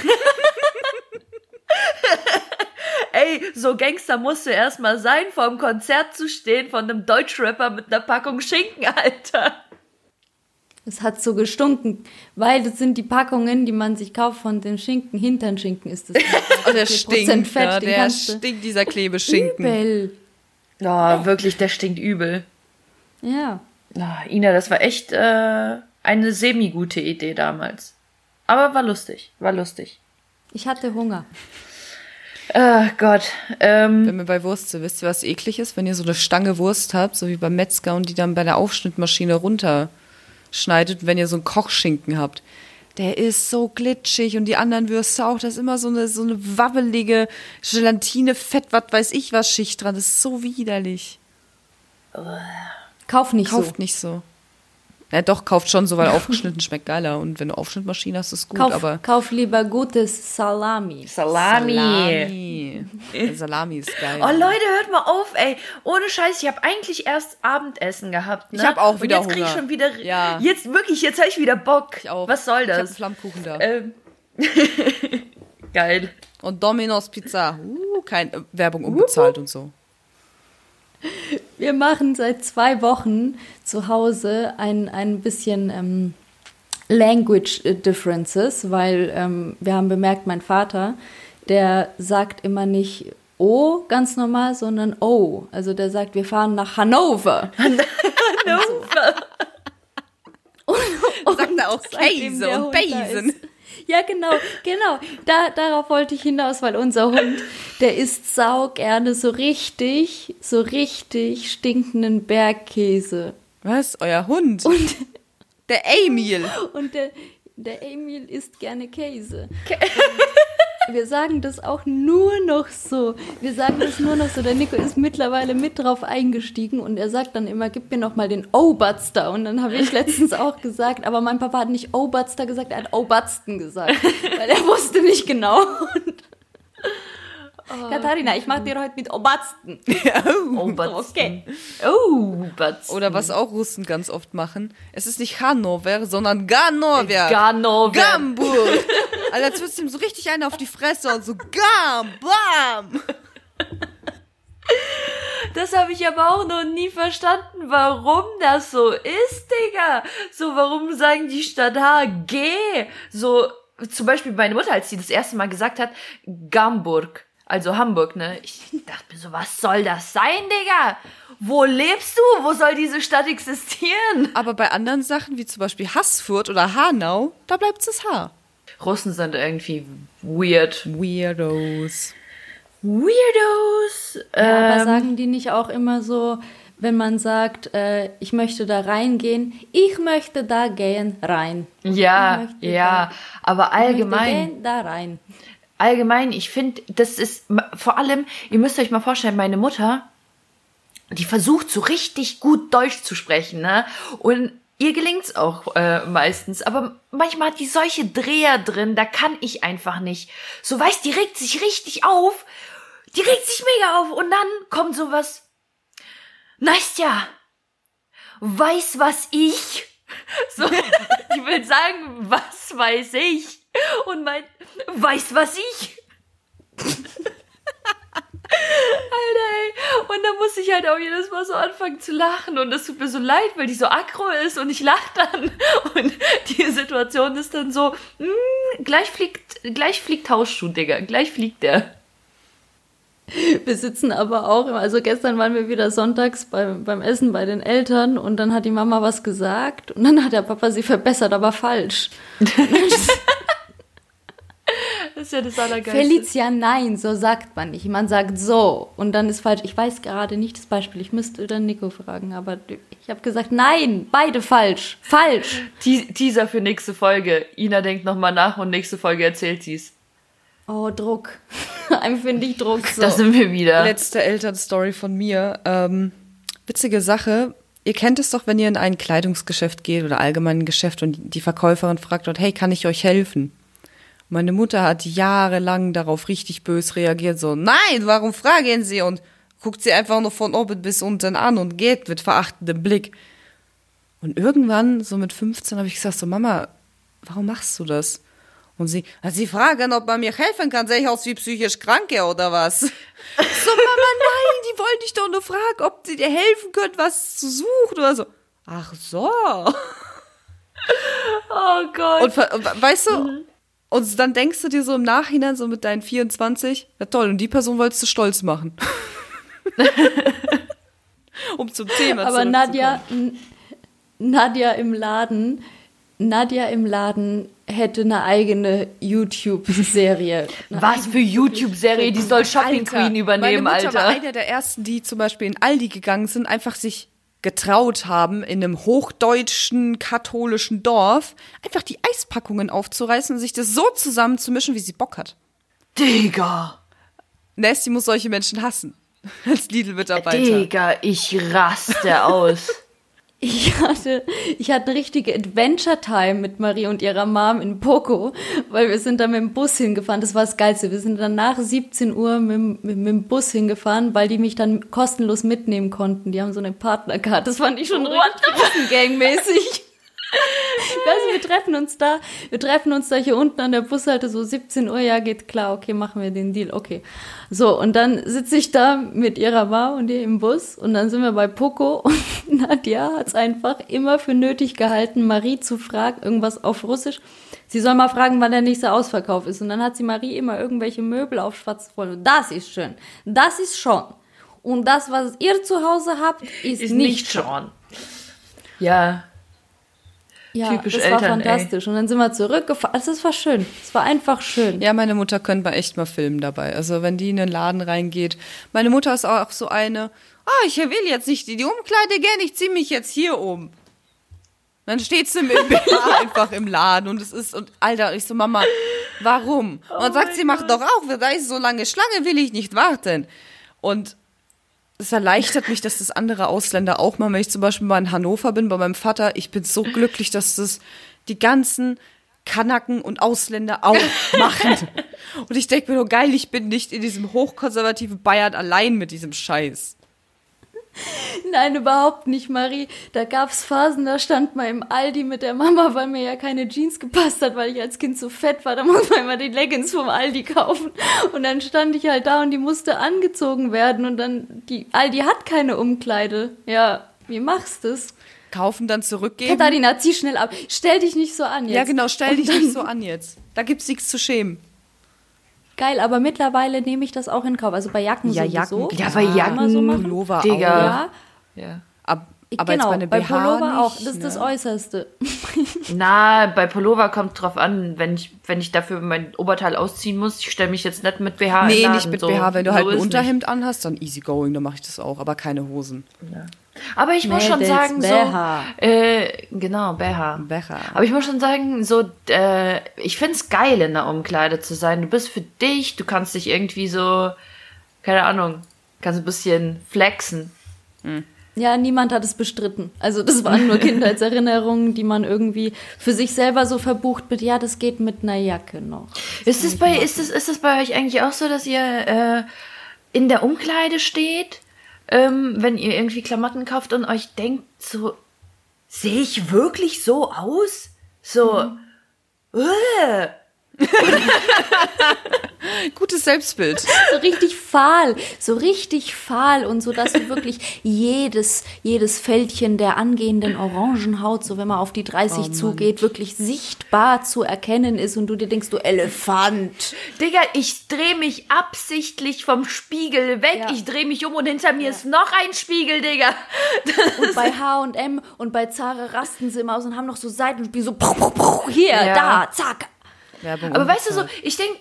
[SPEAKER 3] Ey, so Gangster musst du erstmal sein, vor dem Konzert zu stehen von einem Deutschrapper mit einer Packung Schinken, Alter.
[SPEAKER 2] Es hat so gestunken, weil das sind die Packungen, die man sich kauft von dem Schinken. Hinternschinken ist das.
[SPEAKER 1] Oh, der
[SPEAKER 2] 4%
[SPEAKER 1] stinkt,
[SPEAKER 2] Fett, den
[SPEAKER 1] der stinkt, dieser Klebeschinken.
[SPEAKER 2] Übel.
[SPEAKER 3] Oh, wirklich, der stinkt übel.
[SPEAKER 2] Ja.
[SPEAKER 3] Ah, Ina, das war echt äh, eine semi-gute Idee damals. Aber war lustig, war lustig.
[SPEAKER 2] Ich hatte Hunger.
[SPEAKER 3] Ach Gott. Ähm,
[SPEAKER 1] Wenn wir bei Wurst sind, wisst ihr, was eklig ist? Wenn ihr so eine Stange Wurst habt, so wie beim Metzger und die dann bei der Aufschnittmaschine runterschneidet, wenn ihr so einen Kochschinken habt. Der ist so glitschig und die anderen Würste auch. Da ist immer so eine, so eine wabbelige Gelatine, Fett, was weiß ich was Schicht dran. Das ist so widerlich.
[SPEAKER 2] Kauf nicht
[SPEAKER 1] Kauft nicht so. Ja, doch, kauft schon so, weil aufgeschnitten schmeckt geiler. Und wenn du Aufschnittmaschine hast, ist gut,
[SPEAKER 2] Kauf,
[SPEAKER 1] aber.
[SPEAKER 2] kauf lieber gutes Salami.
[SPEAKER 3] Salami.
[SPEAKER 1] Salami. Salami ist geil.
[SPEAKER 3] Oh Leute, hört mal auf, ey. Ohne Scheiß, ich habe eigentlich erst Abendessen gehabt. Ne?
[SPEAKER 1] Ich hab auch wieder
[SPEAKER 3] Und jetzt krieg ich
[SPEAKER 1] Hunger.
[SPEAKER 3] schon wieder.
[SPEAKER 1] Ja.
[SPEAKER 3] Jetzt wirklich, jetzt habe ich wieder Bock.
[SPEAKER 1] Ich auch.
[SPEAKER 3] Was soll
[SPEAKER 1] Ich hab
[SPEAKER 3] das?
[SPEAKER 1] Flammkuchen da.
[SPEAKER 3] ähm. Geil.
[SPEAKER 1] Und Domino's Pizza. Uh, kein äh, Werbung unbezahlt und so.
[SPEAKER 2] Wir machen seit zwei Wochen zu Hause ein, ein bisschen ähm, Language Differences, weil ähm, wir haben bemerkt, mein Vater, der sagt immer nicht O ganz normal, sondern O. Also der sagt, wir fahren nach Hannover.
[SPEAKER 1] Sagt er auch Käse und Besen.
[SPEAKER 2] Ja, genau, genau. Da, darauf wollte ich hinaus, weil unser Hund, der isst sau gerne so richtig, so richtig stinkenden Bergkäse.
[SPEAKER 1] Was? Euer Hund?
[SPEAKER 2] Und,
[SPEAKER 1] Der Emil.
[SPEAKER 2] und der, der Emil isst gerne Käse. Und Wir sagen das auch nur noch so. Wir sagen das nur noch so. Der Nico ist mittlerweile mit drauf eingestiegen und er sagt dann immer, gib mir noch mal den Oberster. Und dann habe ich letztens auch gesagt, aber mein Papa hat nicht Oberster gesagt, er hat Obersten gesagt, weil er wusste nicht genau. Und Katharina, ich mache dir heute mit Obersten.
[SPEAKER 3] Oh.
[SPEAKER 2] Okay.
[SPEAKER 3] Oh, Batzen.
[SPEAKER 1] Oder was auch Russen ganz oft machen. Es ist nicht Hannover, sondern Ganover.
[SPEAKER 3] Ganover.
[SPEAKER 1] Gamburg. Alter, würdest du ihm so richtig einen auf die Fresse und so Gam, Bam.
[SPEAKER 3] Das habe ich aber auch noch nie verstanden, warum das so ist, Digga. So, warum sagen die statt H G? So, zum Beispiel meine Mutter, als sie das erste Mal gesagt hat, Gamburg, also Hamburg, ne? Ich dachte mir so, was soll das sein, Digga? Wo lebst du? Wo soll diese Stadt existieren?
[SPEAKER 1] Aber bei anderen Sachen, wie zum Beispiel Haßfurt oder Hanau, da bleibt das H.
[SPEAKER 3] Russen sind irgendwie weird.
[SPEAKER 1] Weirdos.
[SPEAKER 3] Weirdos.
[SPEAKER 2] Ja, aber
[SPEAKER 3] Ähm,
[SPEAKER 2] sagen die nicht auch immer so, wenn man sagt, äh, ich möchte da reingehen, ich möchte da gehen rein.
[SPEAKER 3] ja, ja, aber
[SPEAKER 2] Ich möchte
[SPEAKER 3] allgemein.
[SPEAKER 2] gehen, da rein.
[SPEAKER 3] Allgemein, ich finde, das ist vor allem, ihr müsst euch mal vorstellen, meine Mutter, die versucht so richtig gut Deutsch zu sprechen, ne? Und ihr gelingt's auch äh, meistens, aber manchmal hat die solche Dreher drin, da kann ich einfach nicht. So weißt, die regt sich richtig auf, die regt sich mega auf und dann kommt sowas. Nastja, weiß was ich? So, die will sagen, was weiß ich? Und mein, weiß was ich? Alter, ey. Und dann muss ich halt auch jedes Mal so anfangen zu lachen. Und das tut mir so leid, weil die so aggro ist und ich lache dann. Und die Situation ist dann so, mh, hm, gleich fliegt, gleich fliegt Hausschuh, Digga. Gleich fliegt der.
[SPEAKER 2] Wir sitzen aber auch, also gestern waren wir wieder sonntags beim, beim Essen bei den Eltern und dann hat die Mama was gesagt und dann hat der Papa sie verbessert, aber falsch.
[SPEAKER 3] Das ist ja das Allergeilste.
[SPEAKER 2] Felicia, nein, so sagt man nicht. Man sagt so und dann ist falsch. Ich weiß gerade nicht das Beispiel. Ich müsste dann Nico fragen, aber ich habe gesagt, nein, beide falsch. Falsch.
[SPEAKER 3] Teaser für nächste Folge. Ina denkt nochmal nach und nächste Folge erzählt sie es.
[SPEAKER 2] Oh, Druck. Empfinde Druck.
[SPEAKER 3] So. Da sind wir wieder.
[SPEAKER 1] Letzte Elternstory von mir. Ähm, witzige Sache. Ihr kennt es doch, wenn ihr in ein Kleidungsgeschäft geht oder allgemein ein Geschäft und die Verkäuferin fragt dort, hey, kann ich euch helfen? Meine Mutter hat jahrelang darauf richtig bös reagiert, so, nein, warum fragen Sie? Und guckt sie einfach nur von oben bis unten an und geht mit verachtendem Blick. Und irgendwann, so mit 15, habe ich gesagt, so, Mama, warum machst du das? Und sie, sie fragen, ob man mir helfen kann, sehe ich aus wie psychisch Kranke oder was? So, Mama, nein, die wollte ich doch nur fragen, ob sie dir helfen könnt, was zu suchen oder so. Ach so.
[SPEAKER 3] Oh Gott.
[SPEAKER 1] Und, weißt du, mhm. Und dann denkst du dir so im Nachhinein, so mit deinen 24, ja toll, und die Person wolltest du stolz machen. um zum Thema
[SPEAKER 2] Aber Nadja, Nadja im Laden, Nadja im Laden hätte eine eigene YouTube-Serie.
[SPEAKER 3] Was für YouTube-Serie? Die soll Shopping Alter, Queen übernehmen,
[SPEAKER 1] meine Mutter
[SPEAKER 3] Alter.
[SPEAKER 1] war einer der ersten, die zum Beispiel in Aldi gegangen sind, einfach sich getraut haben, in einem hochdeutschen katholischen Dorf einfach die Eispackungen aufzureißen und sich das so zusammenzumischen, wie sie Bock hat.
[SPEAKER 3] Digga!
[SPEAKER 1] Nasty muss solche Menschen hassen. Als Lidl-Mitarbeiter.
[SPEAKER 3] Digga, ich raste aus.
[SPEAKER 2] Ich hatte, ich hatte eine richtige Adventure-Time mit Marie und ihrer Mom in Poco, weil wir sind da mit dem Bus hingefahren. Das war das Geilste. Wir sind dann nach 17 Uhr mit, mit, mit dem Bus hingefahren, weil die mich dann kostenlos mitnehmen konnten. Die haben so eine Partnerkarte. Das fand ich schon richtig gangmäßig. Weißt du, wir treffen uns da, wir treffen uns da hier unten an der Bushalte, so 17 Uhr, ja, geht klar, okay, machen wir den Deal, okay. So, und dann sitze ich da mit ihrer Bar und ihr im Bus und dann sind wir bei Poco und Nadja hat es einfach immer für nötig gehalten, Marie zu fragen, irgendwas auf Russisch. Sie soll mal fragen, wann der nächste Ausverkauf ist. Und dann hat sie Marie immer irgendwelche Möbel auf schwarz voll. Das ist schön. Das ist schon. Und das, was ihr zu Hause habt, ist, ist nicht, nicht schon.
[SPEAKER 3] Ja,
[SPEAKER 2] ja, Typisch das Eltern, war fantastisch. Ey. Und dann sind wir zurückgefahren. Also es war schön. Es war einfach schön.
[SPEAKER 1] Ja, meine Mutter könnte mal echt mal filmen dabei. Also wenn die in den Laden reingeht. Meine Mutter ist auch so eine, ah, oh, ich will jetzt nicht in die Umkleide gehen, ich ziehe mich jetzt hier um. Dann steht sie mit einfach im Laden und es ist, und Alter, ich so, Mama, warum? Und oh sagt sie, mach doch auch, da ist so lange Schlange, will ich nicht warten. Und es erleichtert mich, dass das andere Ausländer auch machen. Wenn ich zum Beispiel mal in Hannover bin bei meinem Vater, ich bin so glücklich, dass das die ganzen Kanaken und Ausländer auch machen. und ich denke mir nur, geil, ich bin nicht in diesem hochkonservativen Bayern allein mit diesem Scheiß.
[SPEAKER 2] Nein, überhaupt nicht, Marie. Da gab's Phasen, da stand mal im Aldi mit der Mama, weil mir ja keine Jeans gepasst hat, weil ich als Kind so fett war. Da muss man immer die Leggings vom Aldi kaufen. Und dann stand ich halt da und die musste angezogen werden. Und dann, die Aldi hat keine Umkleide. Ja, wie machst du das?
[SPEAKER 1] Kaufen, dann zurückgeben.
[SPEAKER 2] Katharina, zieh schnell ab. Stell dich nicht so an jetzt.
[SPEAKER 1] Ja, genau, stell dich nicht so an jetzt. Da gibt's nichts zu schämen.
[SPEAKER 2] Geil, aber mittlerweile nehme ich das auch in Kauf. Also bei Jacken
[SPEAKER 3] ja,
[SPEAKER 2] sowieso.
[SPEAKER 3] Jacken, ja, bei Jacken, so
[SPEAKER 1] Pullover Digga. auch. Ja.
[SPEAKER 3] ja.
[SPEAKER 1] Ab, aber
[SPEAKER 2] genau,
[SPEAKER 1] jetzt
[SPEAKER 2] bei,
[SPEAKER 1] bei
[SPEAKER 2] Pullover
[SPEAKER 1] nicht,
[SPEAKER 2] auch. Das ist
[SPEAKER 1] ne?
[SPEAKER 2] das Äußerste.
[SPEAKER 3] Na, bei Pullover kommt drauf an, wenn ich, wenn ich dafür mein Oberteil ausziehen muss. Ich stelle mich jetzt nicht mit BH
[SPEAKER 1] Nee,
[SPEAKER 3] Laden,
[SPEAKER 1] nicht mit
[SPEAKER 3] so.
[SPEAKER 1] BH. Wenn du
[SPEAKER 3] so
[SPEAKER 1] halt ein Unterhemd anhast, dann easy going, dann mache ich das auch. Aber keine Hosen.
[SPEAKER 3] Ja. Aber ich muss schon sagen, so, äh, genau, BH.
[SPEAKER 1] BH.
[SPEAKER 3] Aber ich muss schon sagen, so, äh, ich find's geil, in der Umkleide zu sein. Du bist für dich, du kannst dich irgendwie so, keine Ahnung, kannst ein bisschen flexen.
[SPEAKER 2] Hm. Ja, niemand hat es bestritten. Also das waren nur Kindheitserinnerungen, die man irgendwie für sich selber so verbucht mit, ja, das geht mit einer Jacke noch.
[SPEAKER 3] Das ist es bei, ist es, ist es bei euch eigentlich auch so, dass ihr äh, in der Umkleide steht? Ähm, wenn ihr irgendwie Klamotten kauft und euch denkt, so, sehe ich wirklich so aus? So, mhm. äh,
[SPEAKER 1] Gutes Selbstbild.
[SPEAKER 2] So richtig fahl, so richtig fahl und so, dass du wirklich jedes, jedes Fältchen der angehenden Orangenhaut, so wenn man auf die 30 oh, zugeht, wirklich sichtbar zu erkennen ist und du dir denkst, du Elefant.
[SPEAKER 3] Digga, ich drehe mich absichtlich vom Spiegel weg. Ja. Ich drehe mich um und hinter mir ja. ist noch ein Spiegel, Digga.
[SPEAKER 2] und bei H&M und bei Zara rasten sie immer aus und haben noch so Seitenspiegel, so hier, ja. da, zack,
[SPEAKER 3] Werbung. Aber weißt du so, ich denke,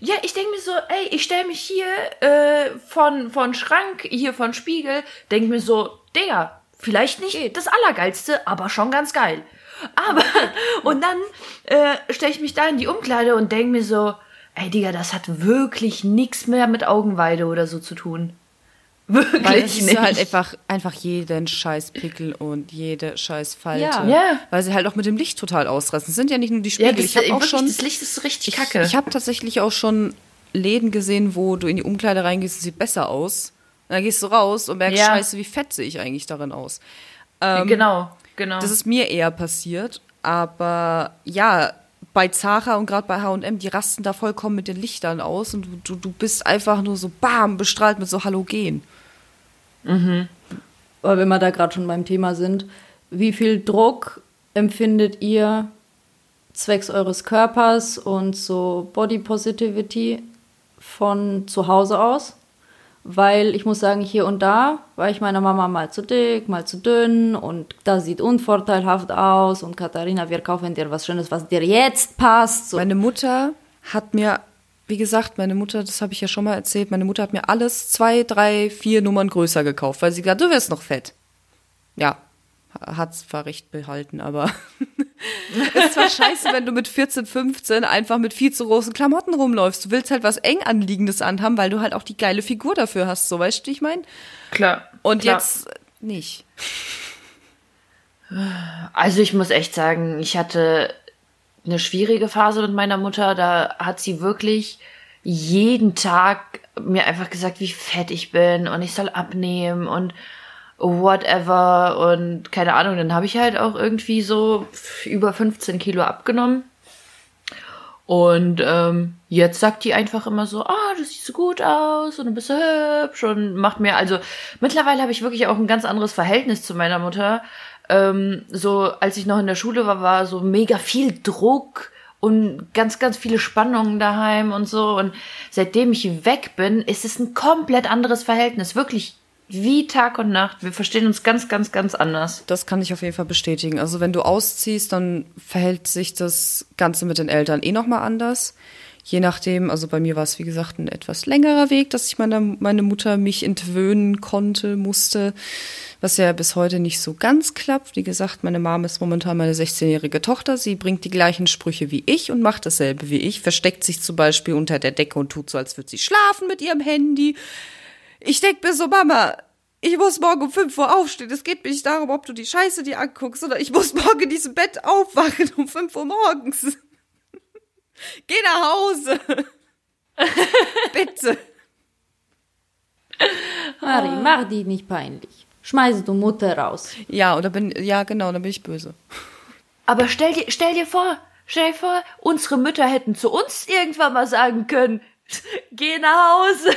[SPEAKER 3] ja, ich denke mir so, ey, ich stelle mich hier äh, von, von Schrank, hier von Spiegel, denke mir so, Digga, vielleicht nicht das Allergeilste, aber schon ganz geil. Aber, und dann äh, stelle ich mich da in die Umkleide und denke mir so, ey, Digga, das hat wirklich nichts mehr mit Augenweide oder so zu tun.
[SPEAKER 1] Wirklich Weil es nicht. halt einfach, einfach jeden scheiß Pickel und jede scheiß Falte. Ja.
[SPEAKER 3] ja.
[SPEAKER 1] Weil sie halt auch mit dem Licht total ausrasten. Es sind ja nicht nur die Spiegel. Ja,
[SPEAKER 3] das,
[SPEAKER 1] ich auch
[SPEAKER 3] wirklich,
[SPEAKER 1] schon,
[SPEAKER 3] das Licht ist richtig kacke.
[SPEAKER 1] Ich, ich habe tatsächlich auch schon Läden gesehen, wo du in die Umkleide reingehst und sieht besser aus. Und dann gehst du raus und merkst, ja. scheiße, wie fett sehe ich eigentlich darin aus.
[SPEAKER 3] Ähm, genau, genau.
[SPEAKER 1] Das ist mir eher passiert. Aber ja, bei Zara und gerade bei H&M, die rasten da vollkommen mit den Lichtern aus und du, du, du bist einfach nur so bam, bestrahlt mit so Halogen.
[SPEAKER 2] Mhm. Aber wenn wir da gerade schon beim Thema sind, wie viel Druck empfindet ihr zwecks eures Körpers und so Body Positivity von zu Hause aus? Weil ich muss sagen, hier und da war ich meiner Mama mal zu dick, mal zu dünn und das sieht unvorteilhaft aus und Katharina, wir kaufen dir was Schönes, was dir jetzt passt.
[SPEAKER 1] Meine Mutter hat mir wie gesagt, meine Mutter, das habe ich ja schon mal erzählt, meine Mutter hat mir alles zwei, drei, vier Nummern größer gekauft, weil sie gesagt, du wirst noch fett. Ja, hat zwar recht behalten, aber es ist zwar scheiße, wenn du mit 14, 15 einfach mit viel zu großen Klamotten rumläufst. Du willst halt was eng anliegendes anhaben, weil du halt auch die geile Figur dafür hast, so weißt du, ich meine?
[SPEAKER 3] Klar.
[SPEAKER 1] Und
[SPEAKER 3] klar.
[SPEAKER 1] jetzt nicht.
[SPEAKER 3] Also ich muss echt sagen, ich hatte eine schwierige Phase mit meiner Mutter. Da hat sie wirklich jeden Tag mir einfach gesagt, wie fett ich bin und ich soll abnehmen und whatever und keine Ahnung. Dann habe ich halt auch irgendwie so über 15 Kilo abgenommen. Und ähm, jetzt sagt die einfach immer so, ah, oh, du siehst so gut aus und du bist so hübsch und macht mir, also mittlerweile habe ich wirklich auch ein ganz anderes Verhältnis zu meiner Mutter ähm, so als ich noch in der Schule war, war so mega viel Druck und ganz, ganz viele Spannungen daheim und so. Und seitdem ich weg bin, ist es ein komplett anderes Verhältnis. Wirklich wie Tag und Nacht. Wir verstehen uns ganz, ganz, ganz anders.
[SPEAKER 1] Das kann ich auf jeden Fall bestätigen. Also wenn du ausziehst, dann verhält sich das Ganze mit den Eltern eh nochmal anders. Je nachdem, also bei mir war es wie gesagt ein etwas längerer Weg, dass ich meine, meine Mutter mich entwöhnen konnte, musste was ja bis heute nicht so ganz klappt. Wie gesagt, meine Mom ist momentan meine 16-jährige Tochter. Sie bringt die gleichen Sprüche wie ich und macht dasselbe wie ich. Versteckt sich zum Beispiel unter der Decke und tut so, als würde sie schlafen mit ihrem Handy. Ich denk mir so, Mama, ich muss morgen um 5 Uhr aufstehen. Es geht mir nicht darum, ob du die Scheiße dir anguckst, sondern ich muss morgen in diesem Bett aufwachen um 5 Uhr morgens. Geh nach Hause. Bitte.
[SPEAKER 2] Mari, mach die nicht peinlich. Schmeiße du Mutter raus.
[SPEAKER 1] Ja, oder bin, ja, genau, dann bin ich böse.
[SPEAKER 3] Aber stell dir, stell dir vor, stell dir vor, unsere Mütter hätten zu uns irgendwann mal sagen können, geh nach Hause.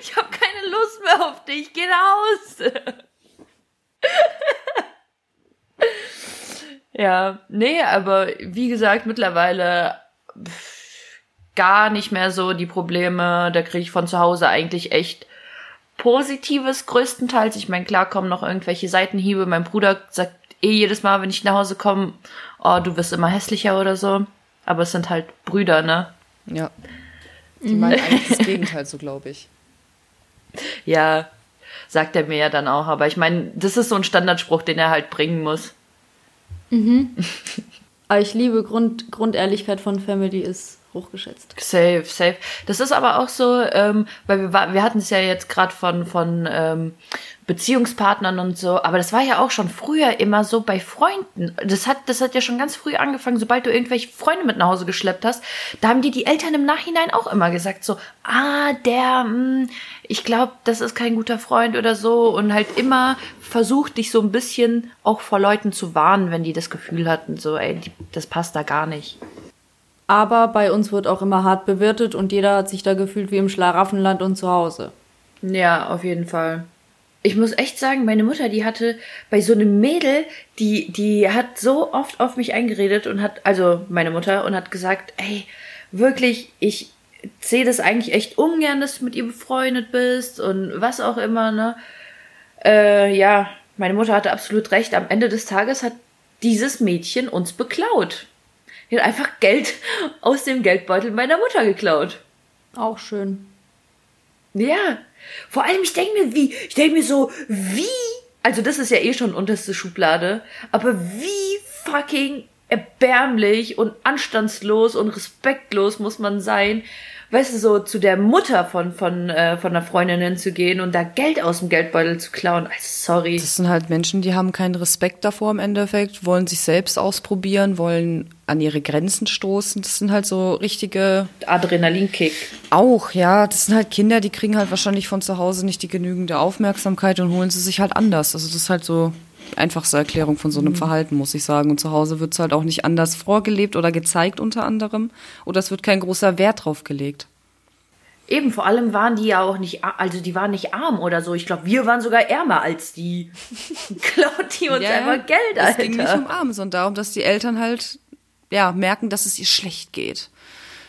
[SPEAKER 3] Ich habe keine Lust mehr auf dich, geh nach Hause. Ja, nee, aber wie gesagt, mittlerweile gar nicht mehr so die Probleme. Da kriege ich von zu Hause eigentlich echt Positives größtenteils. Ich meine, klar kommen noch irgendwelche Seitenhiebe. Mein Bruder sagt eh jedes Mal, wenn ich nach Hause komme, oh, du wirst immer hässlicher oder so. Aber es sind halt Brüder, ne?
[SPEAKER 1] Ja. Die meinen eigentlich das Gegenteil, so glaube ich.
[SPEAKER 3] Ja, sagt er mir ja dann auch. Aber ich meine, das ist so ein Standardspruch, den er halt bringen muss.
[SPEAKER 2] Mhm. Aber ich liebe Grund, Grundehrlichkeit von Family ist hochgeschätzt.
[SPEAKER 3] Safe, safe. Das ist aber auch so, ähm, weil wir, wir hatten es ja jetzt gerade von, von ähm, Beziehungspartnern und so, aber das war ja auch schon früher immer so bei Freunden. Das hat, das hat ja schon ganz früh angefangen, sobald du irgendwelche Freunde mit nach Hause geschleppt hast, da haben dir die Eltern im Nachhinein auch immer gesagt, so, ah, der, mh, ich glaube, das ist kein guter Freund oder so und halt immer versucht, dich so ein bisschen auch vor Leuten zu warnen, wenn die das Gefühl hatten, so, ey, die, das passt da gar nicht.
[SPEAKER 2] Aber bei uns wird auch immer hart bewirtet und jeder hat sich da gefühlt wie im Schlaraffenland und zu Hause.
[SPEAKER 3] Ja, auf jeden Fall. Ich muss echt sagen, meine Mutter, die hatte bei so einem Mädel, die, die hat so oft auf mich eingeredet und hat, also meine Mutter, und hat gesagt, ey, wirklich, ich sehe das eigentlich echt ungern, dass du mit ihr befreundet bist und was auch immer, ne? Äh, ja, meine Mutter hatte absolut recht. Am Ende des Tages hat dieses Mädchen uns beklaut. Die hat einfach Geld aus dem Geldbeutel meiner Mutter geklaut.
[SPEAKER 2] Auch schön.
[SPEAKER 3] Ja. Vor allem, ich denke mir, wie, ich denke mir so, wie, also das ist ja eh schon unterste Schublade, aber wie fucking erbärmlich und anstandslos und respektlos muss man sein, weißt du, so zu der Mutter von, von, äh, von einer Freundin hinzugehen und da Geld aus dem Geldbeutel zu klauen. Also, sorry.
[SPEAKER 1] Das sind halt Menschen, die haben keinen Respekt davor im Endeffekt, wollen sich selbst ausprobieren, wollen an ihre Grenzen stoßen. Das sind halt so richtige,
[SPEAKER 3] Adrenalinkick.
[SPEAKER 1] auch, ja, das sind halt Kinder, die kriegen halt wahrscheinlich von zu Hause nicht die genügende Aufmerksamkeit und holen sie sich halt anders. Also das ist halt so einfachste Erklärung von so einem Verhalten, muss ich sagen. Und zu Hause wird es halt auch nicht anders vorgelebt oder gezeigt unter anderem. Oder es wird kein großer Wert drauf gelegt.
[SPEAKER 3] Eben, vor allem waren die ja auch nicht, also die waren nicht arm oder so. Ich glaube, wir waren sogar ärmer als die. Klaut die uns einfach Geld,
[SPEAKER 1] Es
[SPEAKER 3] Alter.
[SPEAKER 1] ging nicht um Arm, sondern darum, dass die Eltern halt ja merken, dass es ihr schlecht geht.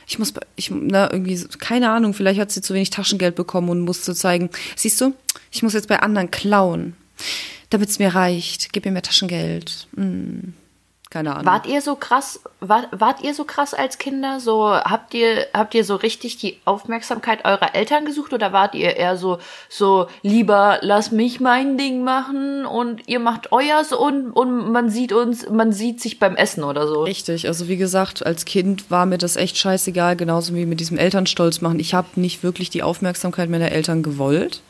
[SPEAKER 1] Ich muss, bei- ich, na, irgendwie, so- keine Ahnung, vielleicht hat sie zu wenig Taschengeld bekommen und musste zeigen, siehst du, ich muss jetzt bei anderen klauen, damit es mir reicht. Gib mir mehr Taschengeld. Hm, keine Ahnung.
[SPEAKER 3] Wart ihr so krass, wart, wart ihr so krass als Kinder? So, habt ihr, habt ihr so richtig die Aufmerksamkeit eurer Eltern gesucht oder wart ihr eher so, so, lieber lass mich mein Ding machen und ihr macht euers und, und man sieht uns, man sieht sich beim Essen oder so?
[SPEAKER 1] Richtig, also wie gesagt, als Kind war mir das echt scheißegal, genauso wie mit diesem Elternstolz machen. Ich habe nicht wirklich die Aufmerksamkeit meiner Eltern gewollt.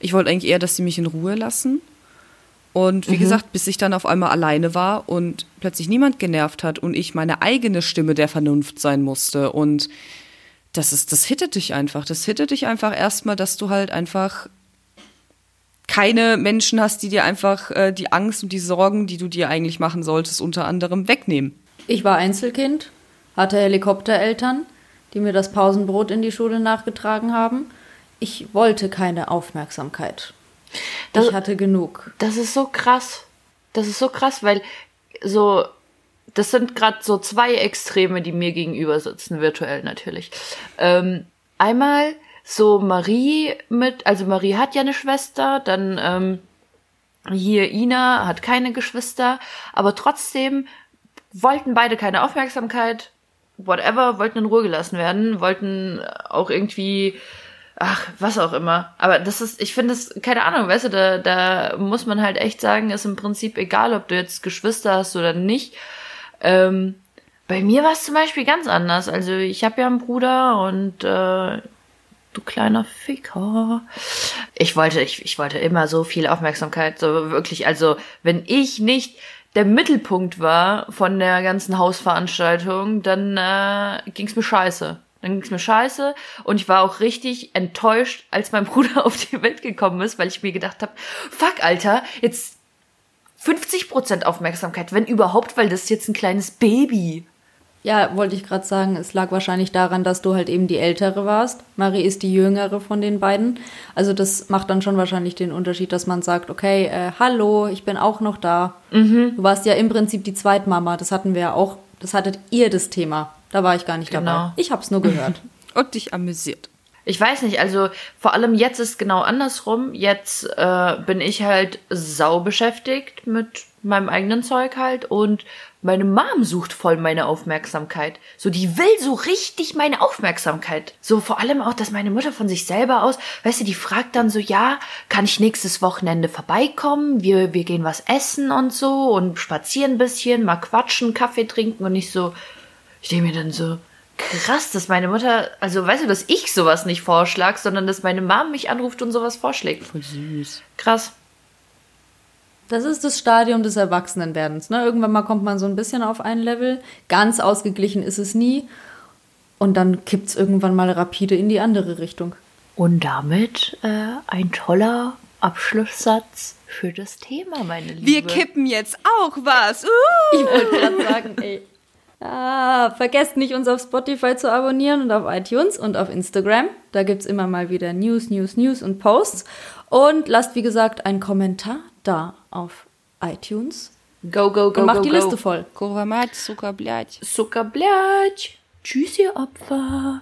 [SPEAKER 1] Ich wollte eigentlich eher, dass sie mich in Ruhe lassen. Und wie gesagt, bis ich dann auf einmal alleine war und plötzlich niemand genervt hat und ich meine eigene Stimme der Vernunft sein musste. Und das ist, das hittet dich einfach. Das hittet dich einfach erstmal, dass du halt einfach keine Menschen hast, die dir einfach äh, die Angst und die Sorgen, die du dir eigentlich machen solltest, unter anderem wegnehmen.
[SPEAKER 2] Ich war Einzelkind, hatte Helikoptereltern, die mir das Pausenbrot in die Schule nachgetragen haben. Ich wollte keine Aufmerksamkeit.
[SPEAKER 3] Das-
[SPEAKER 2] ich hatte genug.
[SPEAKER 3] Das ist so krass. Das ist so krass, weil so, das sind gerade so zwei Extreme, die mir gegenüber sitzen, virtuell natürlich. Ähm, einmal so Marie mit, also Marie hat ja eine Schwester, dann ähm, hier Ina hat keine Geschwister, aber trotzdem wollten beide keine Aufmerksamkeit, whatever, wollten in Ruhe gelassen werden, wollten auch irgendwie, ach, was auch immer. Aber das ist, ich finde es, keine Ahnung, weißt du, da, da muss man halt echt sagen, ist im Prinzip egal, ob du jetzt Geschwister hast oder nicht. Ähm, bei mir war es zum Beispiel ganz anders. Also ich habe ja einen Bruder und äh, du kleiner Ficker. Ich wollte, ich, ich wollte immer so viel Aufmerksamkeit, so wirklich. Also wenn ich nicht der Mittelpunkt war von der ganzen Hausveranstaltung, dann äh, ging's mir scheiße. Dann ging's mir scheiße und ich war auch richtig enttäuscht, als mein Bruder auf die Welt gekommen ist, weil ich mir gedacht habe, fuck, Alter, jetzt 50% Aufmerksamkeit, wenn überhaupt, weil das ist jetzt ein kleines Baby.
[SPEAKER 2] Ja, wollte ich gerade sagen, es lag wahrscheinlich daran, dass du halt eben die Ältere warst. Marie ist die Jüngere von den beiden. Also das macht dann schon wahrscheinlich den Unterschied, dass man sagt, okay, äh, hallo, ich bin auch noch da. Du warst ja im Prinzip die Zweitmama. Das hatten wir ja auch. Das hattet ihr das Thema. Da war ich gar nicht
[SPEAKER 3] Genau.
[SPEAKER 2] dabei. Ich hab's nur gehört.
[SPEAKER 1] Und dich amüsiert.
[SPEAKER 3] Ich weiß nicht, also vor allem jetzt ist genau andersrum. Jetzt äh, bin ich halt sau beschäftigt mit meinem eigenen Zeug halt und meine Mom sucht voll meine Aufmerksamkeit. So, die will so richtig meine Aufmerksamkeit. So vor allem auch, dass meine Mutter von sich selber aus, weißt du, die fragt dann so, ja, kann ich nächstes Wochenende vorbeikommen? Wir, wir gehen was essen und so und spazieren ein bisschen, mal quatschen, Kaffee trinken und nicht so, ich denke mir dann so, Krass, dass meine Mutter, also weißt du, dass ich sowas nicht vorschlag, sondern dass meine Mom mich anruft und sowas vorschlägt.
[SPEAKER 1] Voll süß.
[SPEAKER 3] Krass.
[SPEAKER 2] Das ist das Stadium des Erwachsenenwerdens. Ne? Irgendwann mal kommt man so ein bisschen auf ein Level. Ganz ausgeglichen ist es nie. Und dann kippt es irgendwann mal rapide in die andere Richtung.
[SPEAKER 3] Und damit äh, ein toller Abschlusssatz für das Thema, meine Liebe.
[SPEAKER 1] Wir kippen jetzt auch was. Uh!
[SPEAKER 2] Ich wollte gerade sagen, ey. Ah, vergesst nicht, uns auf Spotify zu abonnieren und auf iTunes und auf Instagram. Da gibt es immer mal wieder News, News, News und Posts. Und lasst, wie gesagt, einen Kommentar da auf iTunes.
[SPEAKER 3] Go, go, go,
[SPEAKER 2] Und macht
[SPEAKER 3] go,
[SPEAKER 2] die
[SPEAKER 3] go.
[SPEAKER 2] Liste voll.
[SPEAKER 1] Kurwa mать, сука, блядь.
[SPEAKER 3] Sucker, blядь. Tschüss, ihr Opfer.